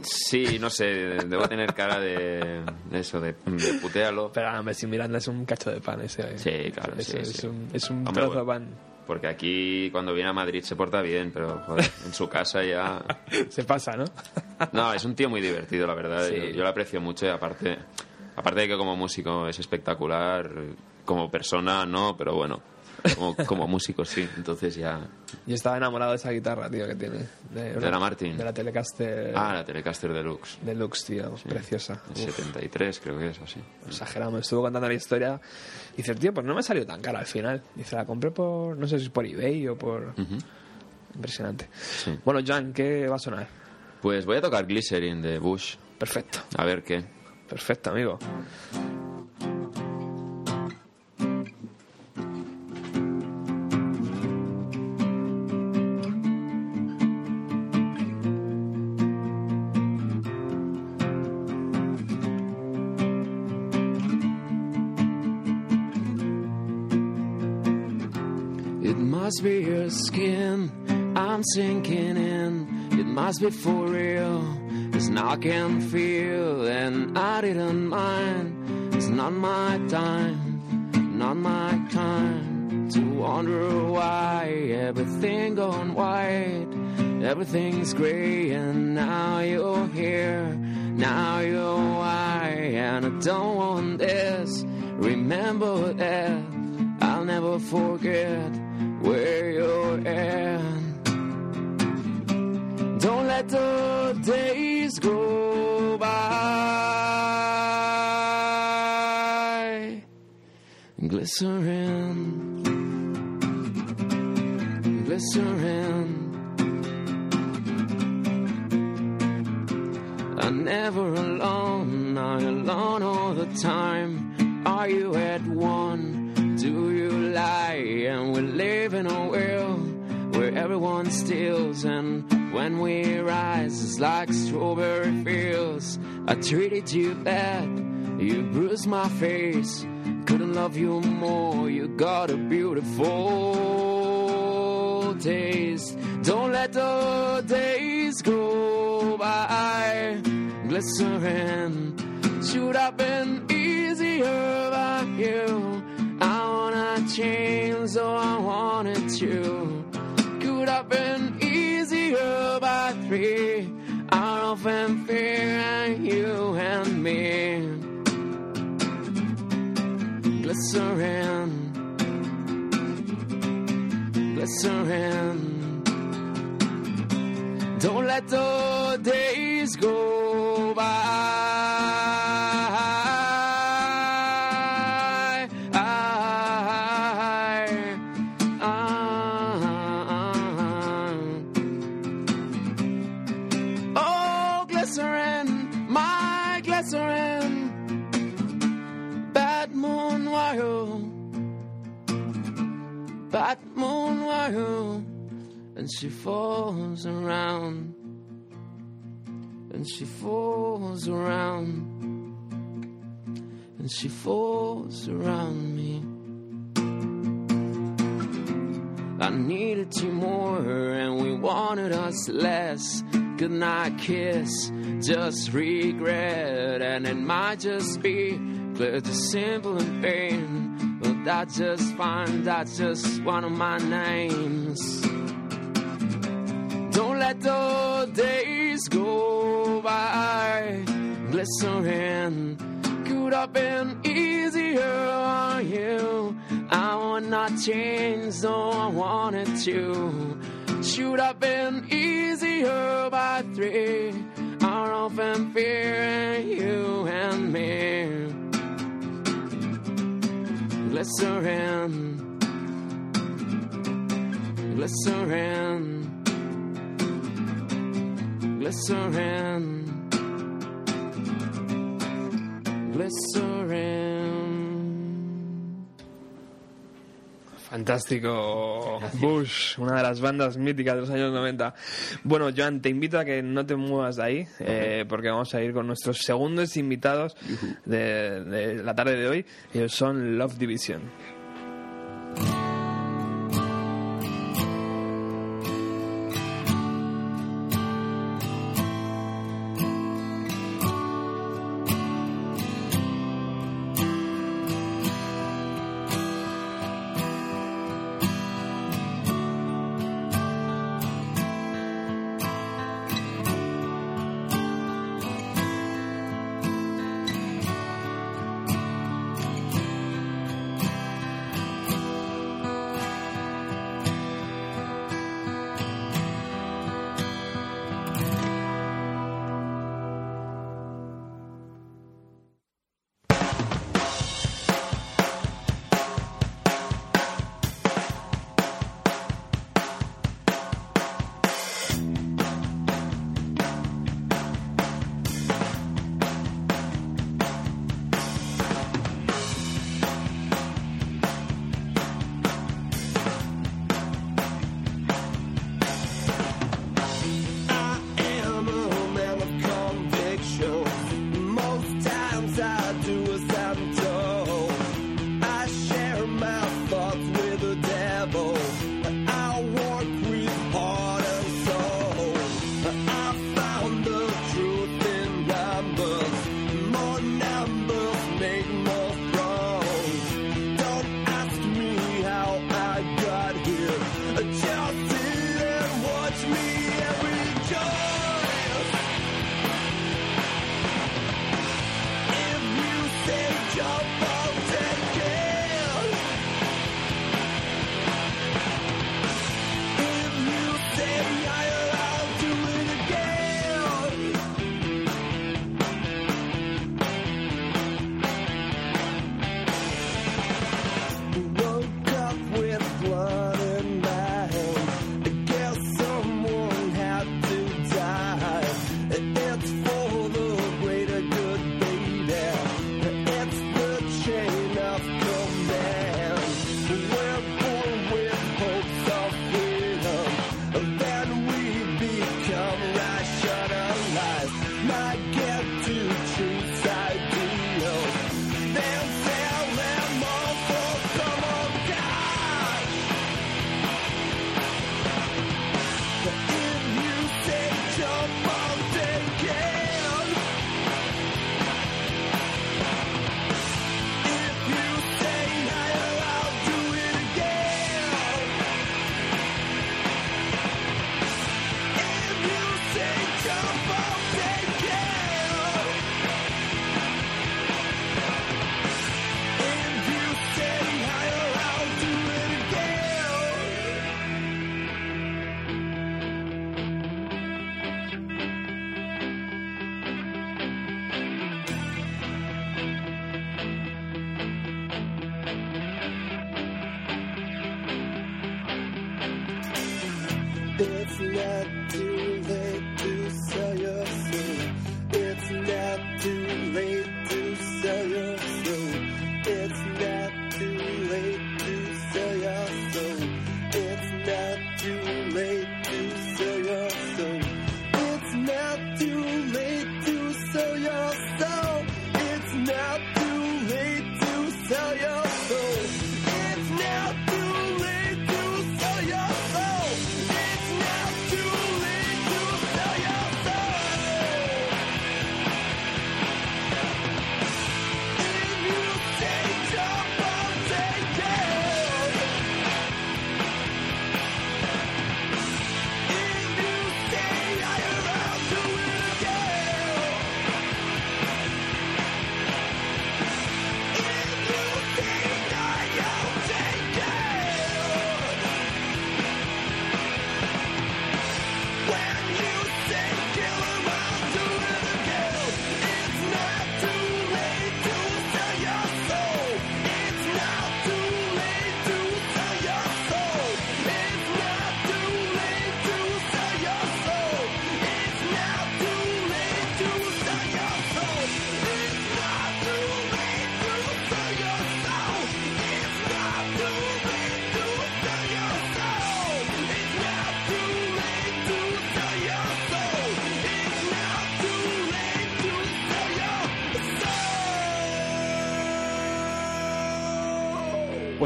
Sí, no sé, debo tener cara de, de eso, de, de putealo. Pero hombre, si Miranda es un cacho de pan ese. ¿eh? Sí, claro, Es, sí, es sí. un, es un Hombre, trozo de pan. Porque aquí cuando viene a Madrid se porta bien, pero joder, en su casa ya... Se pasa, ¿no? No, es un tío muy divertido, la verdad. Sí. Yo, yo lo aprecio mucho y aparte, aparte de que como músico es espectacular, como persona no, pero bueno, como, como músico sí. Entonces ya... Yo estaba enamorado de esa guitarra, tío, que tiene. De, la Martin? De la Telecaster Ah, la Telecaster Deluxe. Deluxe, tío. Preciosa. El Uf, 73 creo que es así. exagerado. Me estuvo contando la historia. Dice, tío, pues no me salió tan cara al final. Dice, la compré por, no sé si por eBay o por... Impresionante. Sí. Bueno, Joan, ¿qué va a sonar? Pues voy a tocar Glycerin de Bush. Perfecto. A ver qué. Perfecto, amigo. Skin I'm sinking in. It must be for real. It's not can feel, and I didn't mind. It's not my time, not my time to wonder why everything gone white. Everything's gray, and now you're here. Now you're why, and I don't want this. Remember that I'll never forget where you're at. Don't let the days go by. Glycerin, glycerin. I'm never alone, not alone all the time. Are you at one? Do you lie? And we live in a world where everyone steals, and when we rise, it's like strawberry fields. I treated you bad, you bruised my face. Couldn't love you more, you got a beautiful taste. Don't let the days go by. Glycerin should have been easier by you. Wanna so oh, I wanted to. Could have been easier by three. Out of and fear, and you and me. Glycerin, glycerin. Don't let the days go by. While and she falls around and she falls around and she falls around me. I needed you more and we wanted us less. Good night kiss, just regret, and it might just be clear to simple and pain. That's just fine, that's just one of my names. Don't let the days go by glistening. Could have been easier on you. I would not change, though I wanted to. Should have been easier by three. Our open fear, you and me. Glycerin, glycerin, glycerin, glycerin. Fantástico. Bush, una de las bandas míticas de los años 90. Bueno, Joan, te invito a que no te muevas de ahí, eh, porque vamos a ir con nuestros segundos invitados de, de la tarde de hoy. Ellos son Love Division.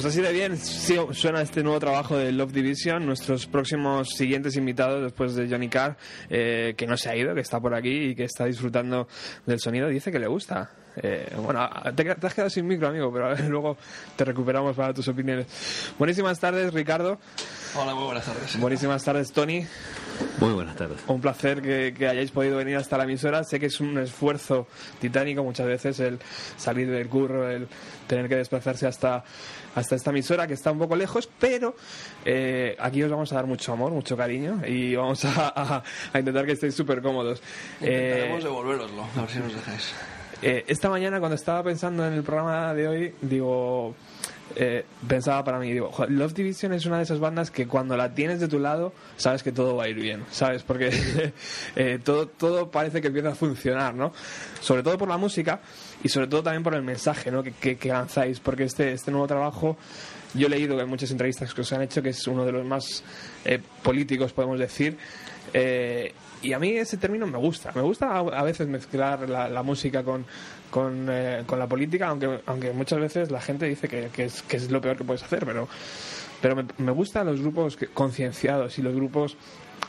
Así de bien sí, suena este nuevo trabajo de Love Division. Nuestros próximos siguientes invitados después de Johnny Carr, eh, que no se ha ido, que está por aquí y que está disfrutando del sonido, dice que le gusta. Eh, bueno, te, te has quedado sin micro, amigo, pero a ver, luego te recuperamos para tus opiniones. Buenísimas tardes, Ricardo. Hola, muy buenas tardes. Buenísimas tardes, Tony. Muy buenas tardes. Un placer que, que hayáis podido venir hasta la emisora. Sé que es un esfuerzo titánico muchas veces el salir del curro, el tener que desplazarse hasta, hasta esta emisora que está un poco lejos, pero eh, aquí os vamos a dar mucho amor, mucho cariño y vamos a, a- a intentar que estéis súper cómodos. Intentaremos Eh, devolveroslo, a ver si nos dejáis. Eh, esta mañana cuando estaba pensando en el programa de hoy, digo, eh, pensaba para mí, digo, "Jo, Love Division es una de esas bandas que cuando la tienes de tu lado, sabes que todo va a ir bien, ¿sabes? Porque eh, todo, todo parece que empieza a funcionar, ¿no? Sobre todo por la música y sobre todo también por el mensaje, ¿no? Que, que- lanzáis, porque este, este nuevo trabajo... Yo he leído en muchas entrevistas que os han hecho que es uno de los más políticos, podemos decir, y a mí ese término me gusta. Me gusta a, veces mezclar la, la música con, eh, con la política, aunque, aunque muchas veces la gente dice que, que es, que es lo peor que puedes hacer, pero, pero me, me gustan los grupos concienciados y los grupos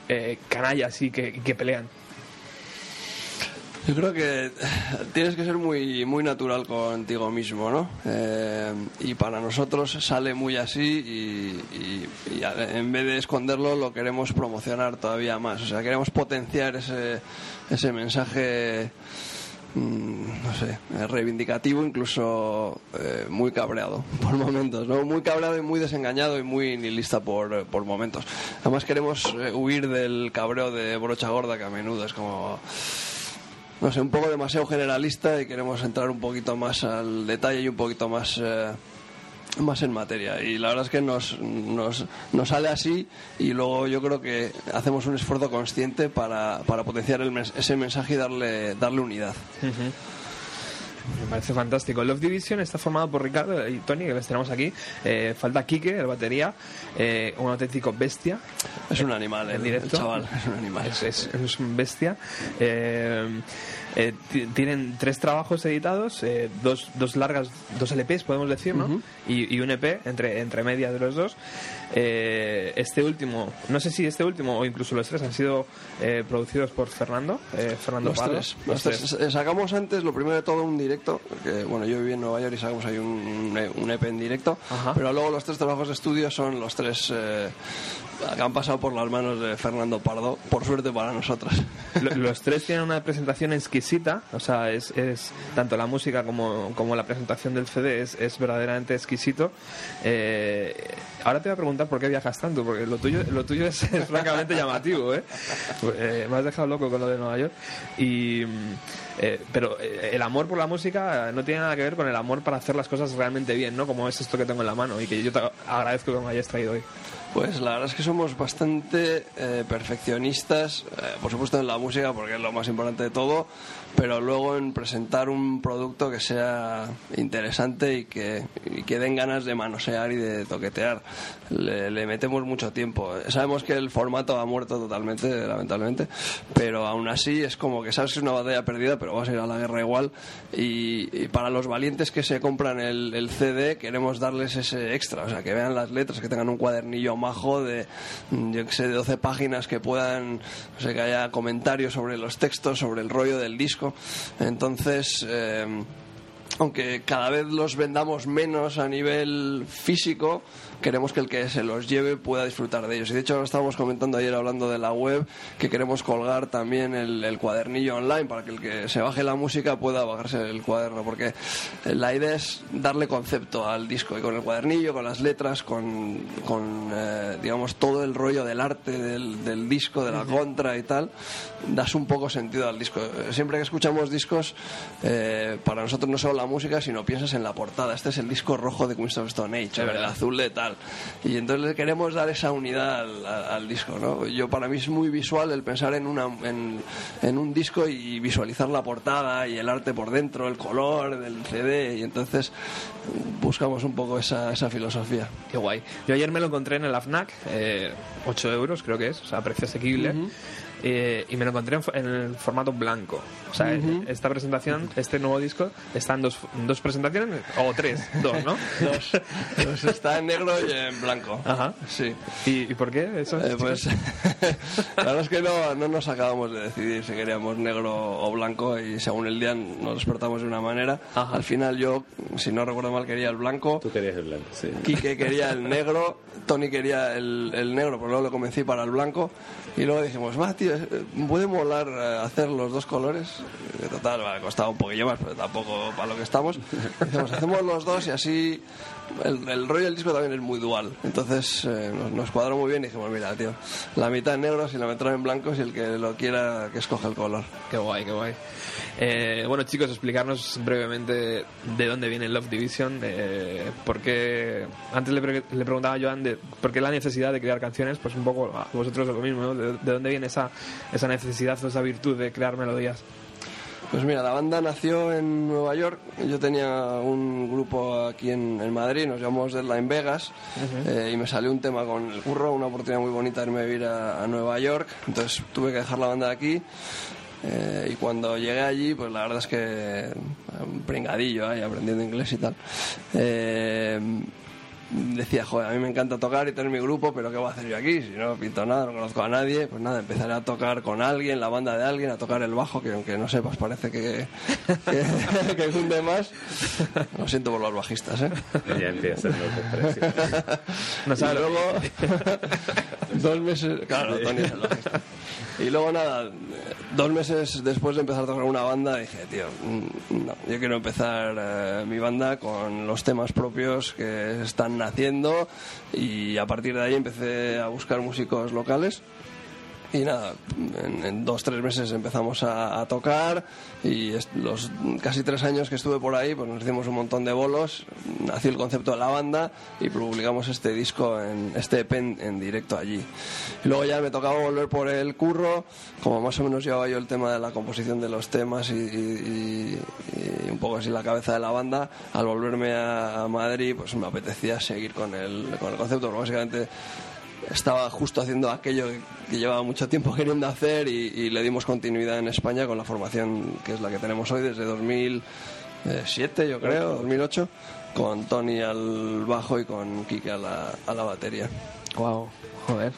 eh, canallas y que, que pelean. Yo creo que tienes que ser muy, muy natural contigo mismo, ¿no? Eh, y para nosotros sale muy así y, en vez de esconderlo lo queremos promocionar todavía más. O sea, queremos potenciar ese, ese mensaje, mm, no sé, reivindicativo, incluso eh, muy cabreado por momentos, ¿no? Muy cabreado y muy desengañado y muy nihilista por, por momentos. Además queremos eh, huir del cabreo de brocha gorda que a menudo es como no sé, un poco demasiado generalista y queremos entrar un poquito más al detalle y un poquito más eh, más en materia y la verdad es que nos, nos, nos sale así y luego yo creo que hacemos un esfuerzo consciente para, para potenciar el ese mensaje y darle, darle unidad. Me parece fantástico. Love Division está formado por Ricardo y Tony, que les tenemos aquí. Eh, falta Quique, el batería, eh, un auténtico bestia. Es un animal, el- directo. el chaval, es un animal. Es, es- es un bestia. Eh, eh, ti- tienen tres trabajos editados, dos, dos largas, dos LPs podemos decir, ¿no? y, y un EP entre, entre media de los dos. Eh, este último, no sé si este último o incluso los tres han sido eh, producidos por Fernando, eh, Fernando Los tres, Los los tres. Eh, Sacamos antes, lo primero de todo, un directo. Que, bueno, yo viví en Nueva York y sacamos ahí un, un EP en directo. Ajá. Pero luego los tres trabajos de estudio son los tres eh, que han pasado por las manos de Fernando Pardo, por suerte para nosotros. Lo- Los tres tienen una presentación exquisita, o sea, es, es tanto la música como, como la presentación del CD es, es verdaderamente exquisito. Eh, ahora te voy a preguntar por qué viajas tanto, porque lo tuyo, lo tuyo es, es francamente llamativo, ¿eh? Eh, Me has dejado loco con lo de Nueva York. Y, mm, eh, pero eh, el amor por la música no tiene nada que ver con el amor para hacer las cosas realmente bien, ¿no? Como es esto que tengo en la mano y que yo te agradezco que me hayas traído hoy. Pues la verdad es que somos bastante eh, perfeccionistas, eh, por supuesto en la música porque es lo más importante de todo, pero luego en presentar un producto que sea interesante y que, y que den ganas de manosear y de toquetear. Le, metemos mucho tiempo. Sabemos que el formato ha muerto totalmente, lamentablemente, pero aún así es como que sabes que es una batalla perdida, pero vas a ir a la guerra igual. Y, para los valientes que se compran el, CD queremos darles ese extra, o sea, que vean las letras, que tengan un cuadernillo majo de, yo que sé, de 12 páginas, que puedan, o sea, que haya comentarios sobre los textos, sobre el rollo del disco. Entonces, eh, aunque cada vez los vendamos menos a nivel físico, queremos que el que se los lleve pueda disfrutar de ellos. Y de hecho, estábamos comentando ayer hablando de la web que queremos colgar también el, el cuadernillo online para que el que se baje la música pueda bajarse el cuaderno, porque la idea es darle concepto al disco y con el cuadernillo, con las letras, con, con, eh, digamos, todo el rollo del arte del, del disco, de la contra y tal, das un poco sentido al disco. Siempre que escuchamos discos, eh, para nosotros no solo la música, sino piensas en la portada. Este es el disco rojo de Queens of Stone Age, el azul de tal. Y entonces le queremos dar esa unidad al, al- disco, ¿no? Yo para mí es muy visual el pensar en, una, en, en un disco y visualizar la portada y el arte por dentro, el color del CD, y entonces buscamos un poco esa, esa filosofía. Qué guay. Yo ayer me lo encontré en el AFNAC, eh, 8 euros creo que es, o sea, precio asequible. Eh, y me lo encontré en, en el formato blanco. O sea, esta presentación, este nuevo disco, está en dos, en dos presentaciones, o tres, dos, ¿no? Dos. Pues está en negro y en blanco. Ajá. Sí. ¿Y, y por qué eso? Eh, pues la verdad es que no, no nos acabamos de decidir si queríamos negro o blanco y según el día nos despertamos de una manera. Ajá. Al final yo, si no recuerdo mal, quería el blanco. Tú querías el blanco, sí. Quique quería el negro, Tony quería el, el negro, pero luego le convencí para el blanco. Y luego dijimos, va, tío, eh, ¿puede molar eh, hacer los dos colores? Y total, vale, costaba un poquillo más, pero tampoco para lo que estamos. Dijimos, hacemos los dos y así el, el rollo del disco también es muy dual. Entonces eh, nos, nos cuadró muy bien y dijimos, mira, tío, la mitad en negros y la mitad en blancos y el que lo quiera que escoja el color. Qué guay, qué guay. Eh, bueno, chicos, explicarnos brevemente de dónde viene Love Division. Eh, porque antes le, pre- le preguntaba a Joan de por qué la necesidad de crear canciones, pues un poco a vosotros lo mismo, ¿no? ¿De, de dónde viene esa, esa necesidad o esa virtud de crear melodías? Pues mira, la banda nació en Nueva York. Yo tenía un grupo aquí en, en Madrid, nos llamamos Deadline Vegas, eh, y me salió un tema con el curro, una oportunidad muy bonita de irme a vivir a, a Nueva York. Entonces tuve que dejar la banda de aquí. eh, y cuando llegué allí, pues la verdad es que eh, un pringadillo ahí aprendiendo inglés y tal. Eh, decía, joder, a mí me encanta tocar y tener mi grupo, pero ¿qué voy a hacer yo aquí? Si no pinto nada, no conozco a nadie, pues nada, empezaré a tocar con alguien, la banda de alguien, a tocar el bajo, que aunque no sepas, parece que, que, que hunde más. Lo siento por los bajistas, ¿eh? Ya empieza. No Y sabe lo- luego, dos meses, claro, Tony es el bajista. Y luego nada, dos meses después de empezar a tocar una banda, dije, tío, mm, no, yo quiero empezar eh, mi banda con los temas propios que están naciendo y a partir de ahí empecé a buscar músicos locales. Y nada, en, en dos, tres meses empezamos a, a tocar y los casi tres años que estuve por ahí, pues nos hicimos un montón de bolos, nació el concepto de la banda y publicamos este disco, en, este EP en, en directo allí. Y luego ya me tocaba volver por el curro, como más o menos llevaba yo el tema de la composición de los temas y, y- y- un poco así la cabeza de la banda, al volverme a, a Madrid pues me apetecía seguir con el, con el concepto, básicamente estaba justo haciendo aquello que, llevaba mucho tiempo queriendo hacer y, y le dimos continuidad en España con la formación que es la que tenemos hoy desde 2007 yo creo, 2008 con Tony al bajo y con Kike a la, a la batería. Wow, joder.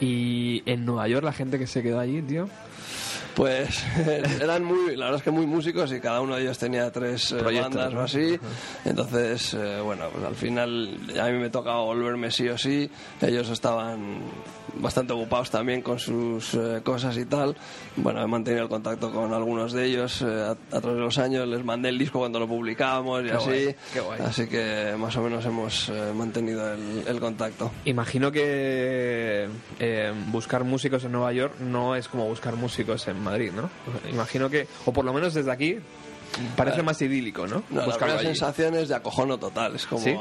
Y en Nueva York la gente que se quedó allí, tío. Pues eran muy, la verdad es que muy músicos y cada uno de ellos tenía tres eh, Proyectos, bandas ¿no? o así. Entonces, eh, bueno, pues al final a mí me tocaba volverme sí o sí. Ellos estaban bastante ocupados también con sus eh, cosas y tal. Bueno, he mantenido el contacto con algunos de ellos eh, a, a través de los años. Les mandé el disco cuando lo publicábamos y Qué así. guay, qué guay. Así que más o menos hemos eh, mantenido el, el contacto. Imagino que eh, buscar músicos en Nueva York no es como buscar músicos en Madrid, ¿no? Imagino que, o por lo menos desde aquí, parece más idílico, ¿no? No, la primera allí. sensación es de acojono total. Es como, ¿Sí?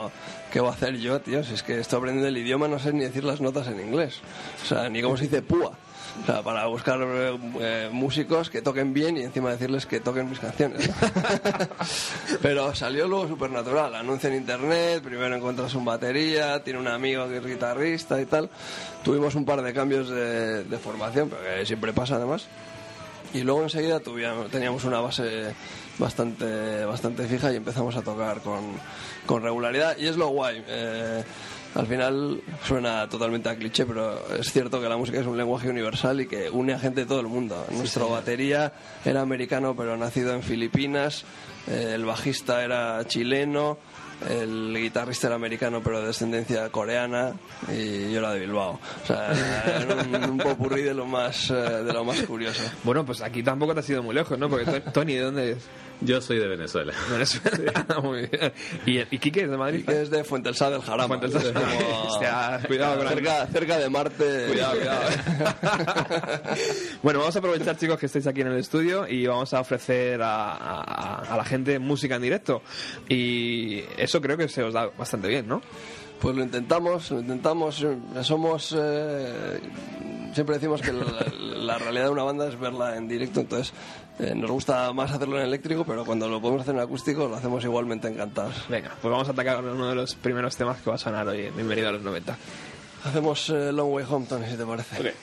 ¿qué voy a hacer yo, tío? Si es que estoy aprendiendo el idioma, no sé ni decir las notas en inglés. O sea, ni cómo se dice púa. O sea, para buscar eh, músicos que toquen bien y encima decirles que toquen mis canciones. Pero salió luego súper natural. Anuncio en internet, primero encuentras un batería, tiene un amigo que es guitarrista y tal. Tuvimos un par de cambios de, de formación, pero que siempre pasa además. Y luego enseguida teníamos una base bastante, bastante fija y empezamos a tocar con, con regularidad. Y es lo guay. eh, al final suena totalmente a cliché, pero es cierto que la música es un lenguaje universal y que une a gente de todo el mundo. Nuestro batería era americano, pero nacido en Filipinas. eh, el bajista era chileno. El guitarrista era americano, pero de descendencia coreana. Y yo era de Bilbao. O sea, era un, un popurrí de lo más, eh, de lo más curioso. Bueno, pues aquí tampoco te has ido muy lejos, ¿no? Porque To- Tony, ¿de dónde es? Yo soy de Venezuela. Venezuela. muy bien. ¿Y, ¿Y Quique es de Madrid? Y que es de Fuentesá del Jarama. Jarama. Como- Hostia, cuidado con la- cerca, cerca de Marte. Cuidado, cuidado. bueno, vamos a aprovechar, chicos, que estáis aquí en el estudio y vamos a ofrecer a, a- a la gente música en directo. Y eso creo que se os da bastante bien, ¿no? Pues lo intentamos, lo intentamos. eh, Somos. eh, siempre decimos que la, la realidad de una banda es verla en directo, entonces eh, nos gusta más hacerlo en eléctrico, pero cuando lo podemos hacer en acústico lo hacemos igualmente encantados. Venga, pues vamos a atacar uno de los primeros temas que va a sonar hoy. en Bienvenido a los 90. Hacemos eh, Long Way Home, Tony, si te parece.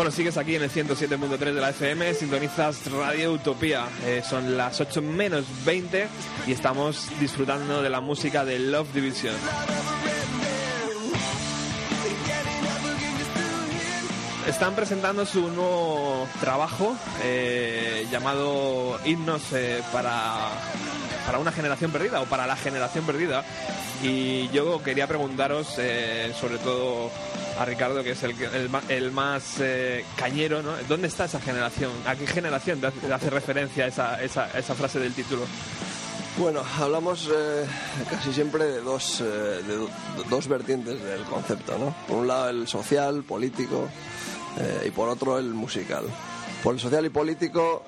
Bueno, sigues aquí en el 107.3 de la FM, sintonizas Radio Utopía. Eh, son las 8 menos 20 y estamos disfrutando de la música de Love Division. Están presentando su nuevo trabajo eh, llamado Himnos eh, para, para una generación perdida o para la generación perdida. Y yo quería preguntaros, sobre todo a Ricardo, que es el, el el más eh, cañero, ¿no? ¿Dónde está esa generación? ¿A qué generación te hace, referencia esa, esa, esa frase del título? Bueno, hablamos eh, casi siempre de dos, eh, dos vertientes del concepto, ¿no? Por un lado el social, político, y por otro el musical. Por el social y político,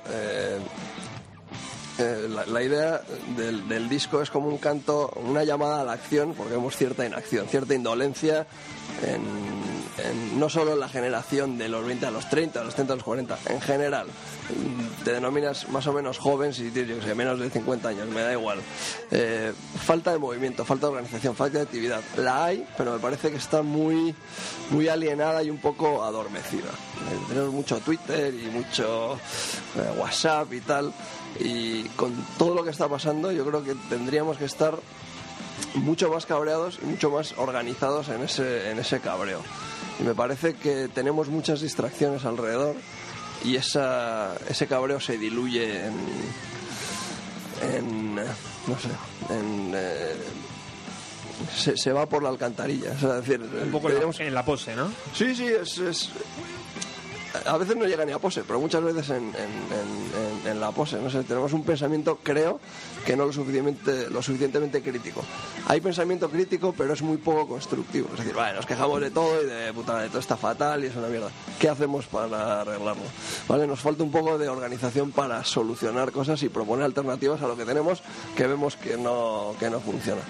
eh, la, idea del, disco es como un canto, una llamada a la acción, porque vemos cierta inacción, cierta indolencia, en, no solo en la generación de los 20 a los 30, a los 30 a los 40, en general. Te denominas más o menos joven si tienes, yo sé, menos de 50 años, me da igual. Eh, falta de movimiento, falta de organización, falta de actividad. La hay, pero me parece que está muy, muy alienada y un poco adormecida. Eh, tenemos mucho Twitter y mucho WhatsApp y tal. Y con todo lo que está pasando, yo creo que tendríamos que estar mucho más cabreados y mucho más organizados en ese, en ese cabreo. Y me parece que tenemos muchas distracciones alrededor y esa, ese cabreo se diluye en, en no sé, en... eh, se, se va por la alcantarilla. O sea, es decir, Un poco en la, en la pose, ¿no? Sí, sí, es, es- A veces no llega ni a pose, pero muchas veces en, la pose. No sé, tenemos un pensamiento, creo, que no lo suficientemente, lo suficientemente crítico. Hay pensamiento crítico, pero es muy poco constructivo. Es decir, nos quejamos de todo y de puta, de todo está fatal y es una mierda. ¿Qué hacemos para arreglarlo? Nos falta un poco de organización para solucionar cosas y proponer alternativas a lo que tenemos que vemos que no, que no funciona.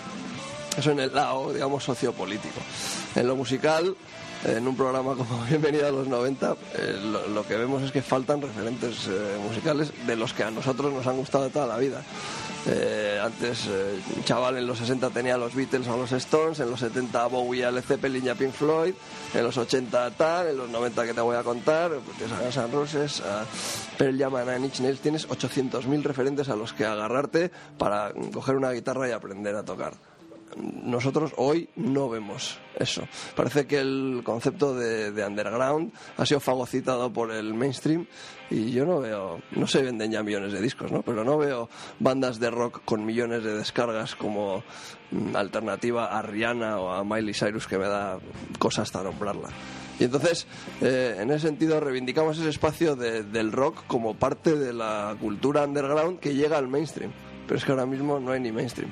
Eso en el lado, digamos, sociopolítico. En lo musical, en un programa como Bienvenida a los 90, eh, lo, que vemos es que faltan referentes eh, musicales de los que a nosotros nos han gustado toda la vida. Eh, antes, chaval en los 60 tenía los Beatles o los Stones, en los 70 a Bowie, a Led Zeppelin y a Pink Floyd, en los 80 tal, en los 90 que te voy a contar, pues tienes a Guns Roses, a Pearl Jam, a Inch Nails, tienes 800.000 referentes a los que agarrarte para coger una guitarra y aprender a tocar nosotros hoy no vemos eso. Parece que el concepto de, de underground ha sido fagocitado por el mainstream y yo no veo, no se venden ya millones de discos, ¿no? Pero no veo bandas de rock con millones de descargas como mm, alternativa a Rihanna o a Miley Cyrus que me da cosa hasta nombrarla. Y entonces, eh, en ese sentido, reivindicamos ese espacio de- del rock como parte de la cultura underground que llega al mainstream. Pero es que ahora mismo no hay ni mainstream.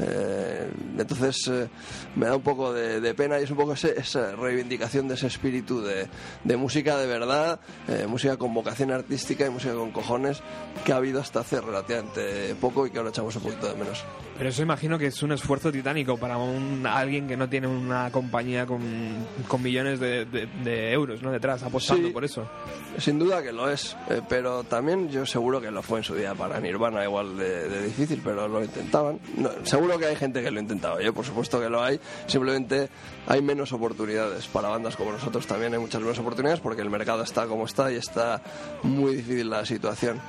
Eh, entonces eh, me da un poco de, de pena y es un poco ese- esa reivindicación de ese espíritu de, de música de verdad, eh, música con vocación artística y música con cojones que ha habido hasta hace relativamente poco y que ahora echamos un poquito de menos. Pero eso imagino que es un esfuerzo titánico para un, alguien que no tiene una compañía con, con millones de, de- euros ¿no? detrás apostando Sí. por eso. Sin duda que lo es, eh, pero también yo seguro que lo fue en su día para Nirvana igual de, de difícil, pero lo intentaban. No, seguro que hay gente que lo ha intentado, yo por supuesto que lo hay, simplemente hay menos oportunidades para bandas como nosotros también hay muchas menos oportunidades porque el mercado está como está y está muy difícil la situación.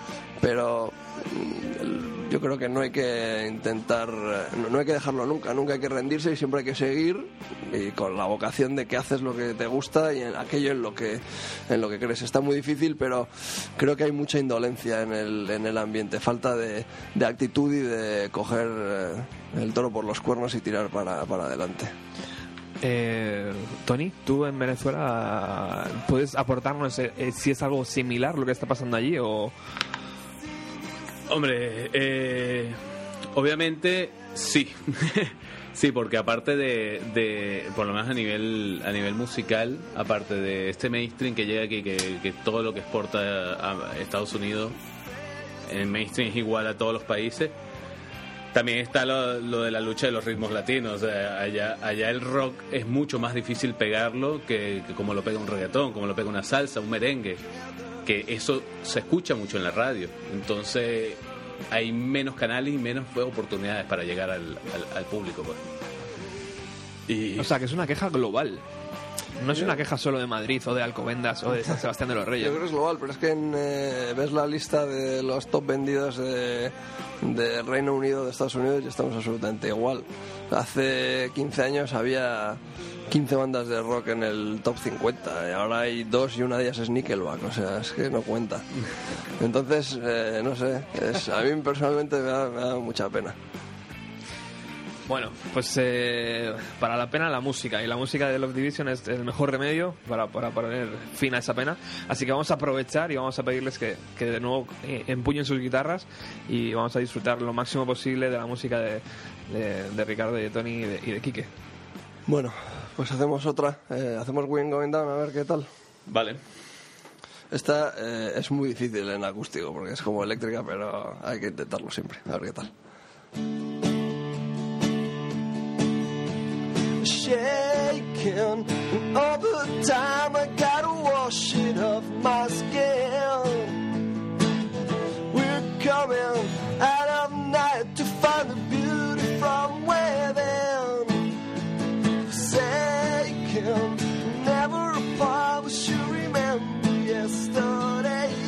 Pero mm, yo creo que no hay que intentar, eh, no, hay que dejarlo nunca, nunca hay que rendirse y siempre hay que seguir y con la vocación de que haces lo que te gusta y aquello en lo que en lo que crees. Está muy difícil, pero creo que hay mucha indolencia en el, en el ambiente, falta de, de actitud y de coger eh, el toro por los cuernos y tirar para, para adelante. Eh, Tony, tú en Venezuela puedes aportarnos eh, eh, si es algo similar lo que está pasando allí o Hombre, eh, obviamente sí. sí, porque aparte de, de, por lo menos a nivel, a nivel musical, aparte de este mainstream que llega aquí, que, que todo lo que exporta a Estados Unidos, el mainstream es igual a todos los países. También está lo, lo de la lucha de los ritmos latinos. Allá, allá el rock es mucho más difícil pegarlo que, que como lo pega un reggaetón, como lo pega una salsa, un merengue. Que eso se escucha mucho en la radio. Entonces hay menos canales y menos oportunidades para llegar al, al- al público. Pues. Y o sea que es una queja global no es una queja solo de Madrid o de Alcobendas o de San Sebastián de los Yo Reyes. creo que es global, pero es que en, eh, ves la lista de los top vendidos de, de Reino Unido, de Estados Unidos, y estamos absolutamente igual. Hace 15 años había 15 bandas de rock en el top 50, y ahora hay dos y una de ellas es Nickelback, o sea, es que no cuenta. Entonces, eh, no sé, es- a mí personalmente me da, me da mucha pena. Bueno, pues eh, para la pena la música y la música de Love Division es el mejor remedio para, para poner fin a esa pena. Así que vamos a aprovechar y vamos a pedirles que, que de nuevo eh, empuñen sus guitarras y vamos a disfrutar lo máximo posible de la música de, de- de Ricardo y de Tony y de, y de Quique. Bueno, pues hacemos otra, eh, hacemos Wing Going Down, a ver qué tal. Vale. Esta eh, es muy difícil en acústico porque es como eléctrica, pero hay que intentarlo siempre. A ver qué tal. shaking. All the time I gotta wash it off my skin. We're coming out of night to find the beauty from within. him. Never apart, we should remember yesterday.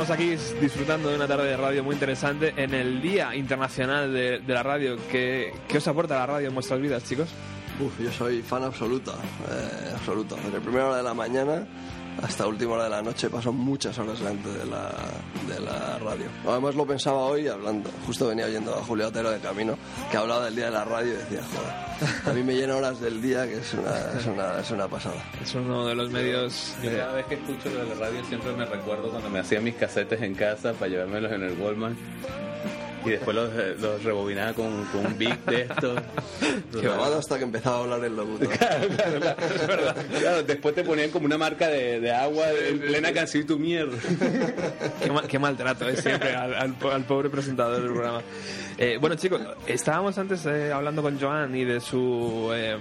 Estamos aquí disfrutando de una tarde de radio muy interesante en el Día Internacional de, de la Radio. ¿Qué, ¿Qué os aporta la radio en vuestras vidas, chicos? Uf, yo soy fan absoluto, eh, absoluto. Desde primera hora de la mañana hasta última hora de la noche paso muchas horas delante de la, de la radio. Además lo pensaba hoy hablando, justo venía oyendo a Julio Otero de camino, que hablaba del día de la radio y decía, joder, a mí me llena horas del día que es una, es una, es una pasada. Es uno de los medios... Yo cada vez que escucho lo de la radio siempre me recuerdo cuando me hacía mis casetes en casa para llevármelos en el Goldman y después los, eh, los rebobinaba con, con un beat de estos. Grabado hasta que empezaba a hablar el locutor. Claro, claro, claro, es verdad. Claro, después te ponían como una marca de, de agua en plena canción y tu mierda. Qué, mal- qué maltrato es siempre al, al al pobre presentador del programa. Eh, bueno, chicos, estábamos antes eh, hablando con Joan y de su eh,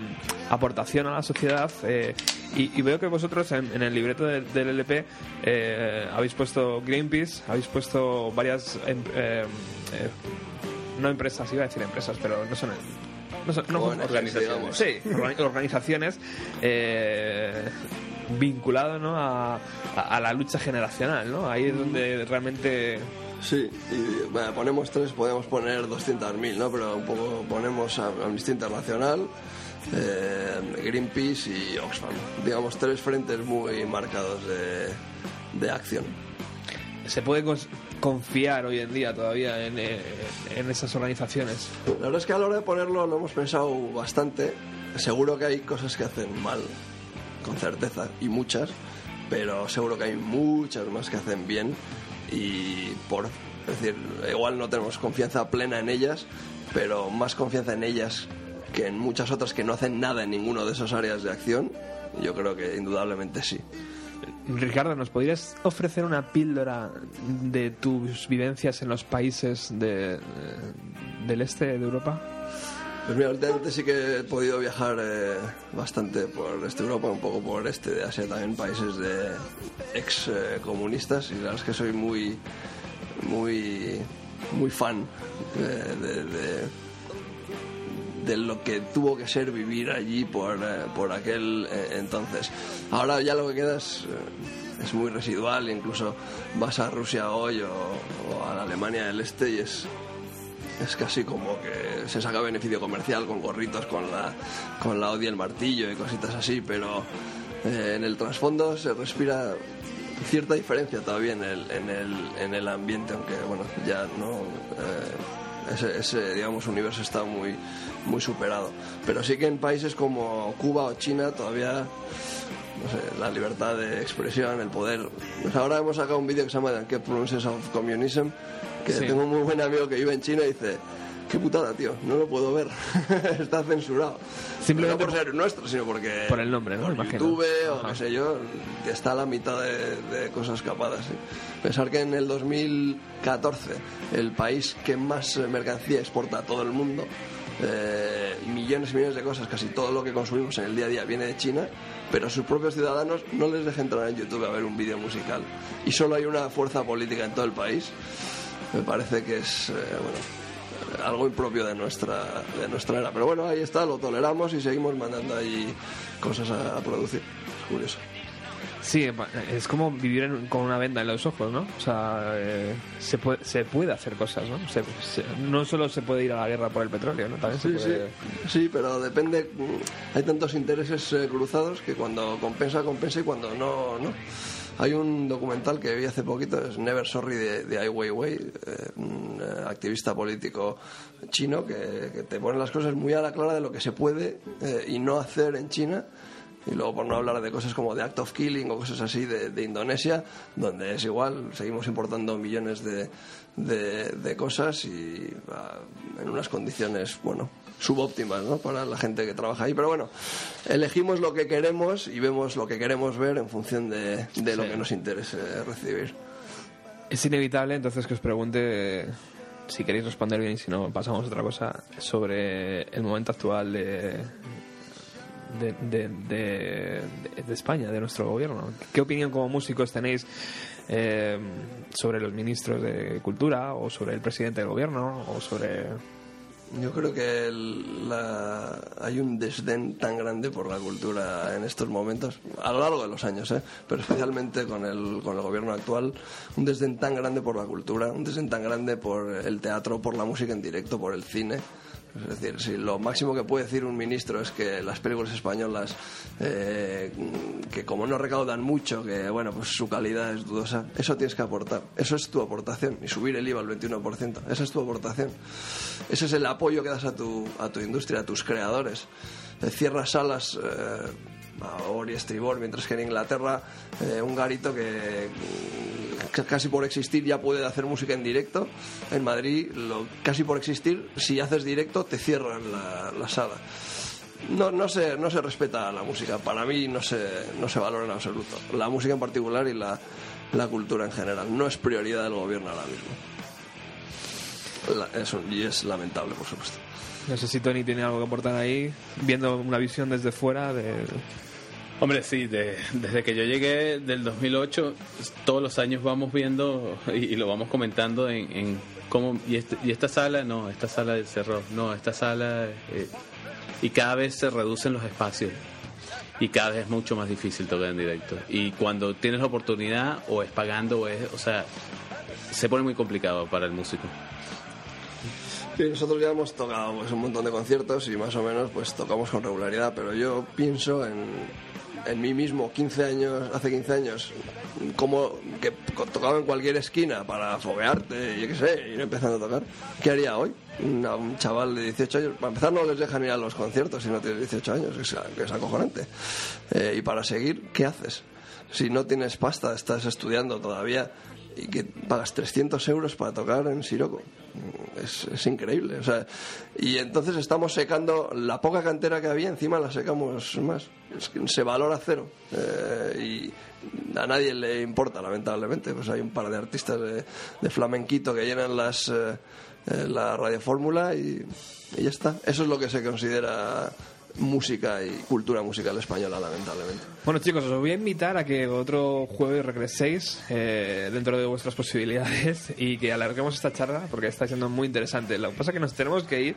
aportación a la sociedad eh, y, y veo que vosotros en, en el libreto del, del LP eh, habéis puesto Greenpeace, habéis puesto varias... em- eh, eh, no empresas, iba a decir empresas, pero no son... No son no son ONGs, organizaciones. Sí, organi- organizaciones eh, vinculado ¿no? a, a- a la lucha generacional, ¿no? Ahí es donde realmente... Sí, y bueno, ponemos tres, podemos poner 200.000, ¿no? Pero un poco ponemos a Amnistía Internacional, eh, Greenpeace y Oxfam. Digamos, tres frentes muy marcados de, de acción. se puede confiar hoy en día todavía en, eh, en esas organizaciones. La verdad es que a la hora de ponerlo lo hemos pensado bastante. Seguro que hay cosas que hacen mal, con certeza, y muchas, pero seguro que hay muchas más que hacen bien y por es decir, igual no tenemos confianza plena en ellas, pero más confianza en ellas que en muchas otras que no hacen nada en ninguno de esas áreas de acción. Yo creo que indudablemente sí. Ricardo, ¿nos podrías ofrecer una píldora de tus vivencias en los países de, eh, del este de Europa? Pues mira, últimamente sí que he podido viajar eh, bastante por este Europa, un poco por este de Asia, también países de ex eh, comunistas y la verdad es que soy muy, muy, muy fan eh, de, de- de lo que tuvo que ser vivir allí por, eh, por aquel eh, entonces. Ahora ya lo que queda es, eh, es muy residual, incluso vas a Rusia hoy o, a la Alemania del Este y es, es casi como que se saca beneficio comercial con gorritos, con la, con la odia el martillo y cositas así, pero en el trasfondo se respira cierta diferencia todavía en el, en el, en el ambiente, aunque bueno, ya no... ese, ese, digamos, universo está muy, muy superado. Pero sí que en países como Cuba o China todavía no sé, la libertad de expresión, el poder. Pues ahora hemos sacado un vídeo que se llama The Unkept Promises of Communism, que Sí. tengo un muy buen amigo que vive en China y dice, qué putada, tío, no lo puedo ver, está censurado. Simplemente no por ser nuestro, sino porque... Por el nombre, ¿no? por. YouTube o Ajá. qué sé yo, está a la mitad de, de cosas capadas. ¿sí? Pensar que en el 2014 el país que más eh, mercancía exporta a todo el mundo, eh, millones y millones de cosas, casi todo lo que consumimos en el día a día viene de China, pero a sus propios ciudadanos no les deja entrar en YouTube a ver un vídeo musical. Y solo hay una fuerza política en todo el país. Me parece que es, eh, bueno, algo impropio de nuestra, de nuestra era. Pero bueno, ahí está, lo toleramos y seguimos mandando ahí cosas a, a producir. Es curioso. Sí, es como vivir en- con una venda en los ojos, ¿no? O sea, eh, se, puede, se puede hacer cosas, ¿no? Se- se- no solo se puede ir a la guerra por el petróleo, ¿no? También Sí, sí, puede... sí, pero depende. Hay tantos intereses eh, cruzados que cuando compensa, compensa y cuando no, no. Hay un documental que vi hace poquito, es Never Sorry de, de Ai Weiwei, eh, un eh, activista político chino que, que te pone las cosas muy a la clara de lo que se puede eh, y no hacer en China. Y luego por no hablar de cosas como de Act of Killing o cosas así de, de Indonesia, donde es igual, seguimos importando millones de, de, de cosas y ah, en unas condiciones, bueno, subóptimas, ¿no? Para la gente que trabaja ahí. Pero bueno, elegimos lo que queremos y vemos lo que queremos ver en función de, de lo Sí. que nos interese recibir. Es inevitable entonces que os pregunte, eh, si queréis responder bien y si no, pasamos a otra cosa, sobre el momento actual de, de, España, de nuestro gobierno. ¿Qué opinión como músicos tenéis eh, sobre los ministros de Cultura o sobre el presidente del gobierno o sobre... Yo creo que hay un desdén tan grande por la cultura en estos momentos, a lo largo de los años, ¿eh? pero especialmente con el, con el gobierno actual, un desdén tan grande por la cultura, un desdén tan grande por el teatro, por la música en directo, por el cine. Es decir, si lo máximo que puede decir un ministro es que las películas españolas, eh, que como no recaudan mucho, que bueno, pues su calidad es dudosa, eso tienes que aportar. Eso es tu aportación. Y subir el IVA al 21%, esa es tu aportación. Ese es el apoyo que das a tu, a tu industria, a tus creadores. Eh, cierras salas eh, a Ori Estribor, mientras que en Inglaterra eh, un garito que, casi por existir ya puede hacer música en directo. En Madrid, casi por existir, si haces directo te cierran la, la sala. No, no, se, no se respeta la música, para mí no se, no se valora en absoluto. La música en particular y la, la cultura en general. No es prioridad del gobierno ahora mismo. Es y es lamentable, por supuesto. No sé si Tony tiene algo que aportar ahí, viendo una visión desde fuera de... Hombre, sí, de- desde que yo llegué del 2008, todos los años vamos viendo y, lo vamos comentando en, en cómo, y, este- y esta sala, no, esta sala cerró, no, esta sala, eh, y cada vez se reducen los espacios y cada vez es mucho más difícil tocar en directo. Y cuando tienes la oportunidad, o es pagando, o es, o sea, se pone muy complicado para el músico. Nosotros ya hemos tocado pues, un montón de conciertos y más o menos pues tocamos con regularidad, pero yo pienso en, en mí mismo 15 años, hace 15 años, como que tocaba en cualquier esquina para foguearte, yo qué sé, ir empezando a tocar. ¿Qué haría hoy? Un chaval de 18 años, para empezar no les dejan ir a los conciertos si no tienes 18 años, que es, que es acojonante. Eh, y para seguir, ¿qué haces? Si no tienes pasta, estás estudiando todavía y que pagas 300 euros para tocar en Siroco. Es, es increíble. O sea, y entonces estamos secando la poca cantera que había, encima la secamos más. Es que se valora cero. Eh, y a nadie le importa, lamentablemente. Pues hay un par de artistas de, flamenquito que llenan las, eh, eh, la radiofórmula y, y ya está. Eso es lo que se considera música y cultura musical española, lamentablemente. Bueno chicos, os voy a invitar a que otro jueves regreséis eh, dentro de vuestras posibilidades y que alarguemos esta charla porque está siendo muy interesante. Lo que pasa es que nos tenemos que ir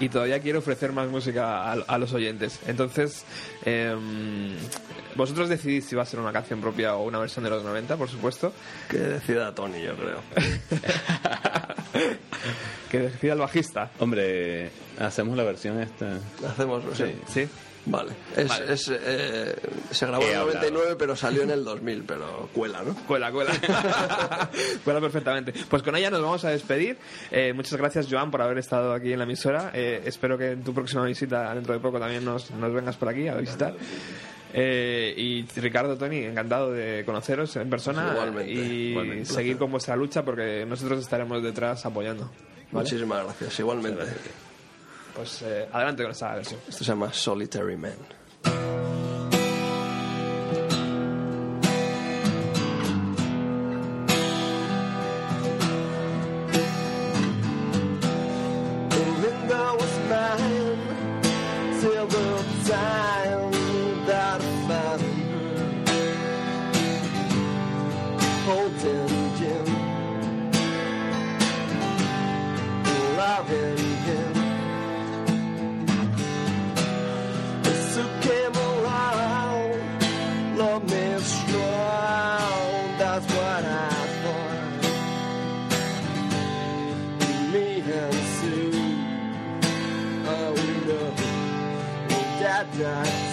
y todavía quiero ofrecer más música a, a los oyentes. Entonces, em, vosotros decidís si va a ser una canción propia o una versión de los 90, por supuesto. Que decida Tony, yo creo. que decida el bajista. Hombre, hacemos la versión esta. Hacemos, sí. Sí. Vale. Es, Vale. es, eh, se grabó en el hablado. 99, pero salió en el 2000, pero cuela, ¿no? Cuela, cuela. cuela perfectamente. Pues con ella nos vamos a despedir. Eh, muchas gracias, Joan, por haber estado aquí en la emisora. Eh, espero que en tu próxima visita, dentro de poco, también nos, nos vengas por aquí a visitar. Eh, y Ricardo, Tony, encantado de conoceros en persona Igualmente, y igualmente. seguir con vuestra lucha porque nosotros estaremos detrás apoyando. ¿vale? Muchísimas gracias, igualmente. Pues eh, adelante con esta versión. Esto se llama Solitary Man. That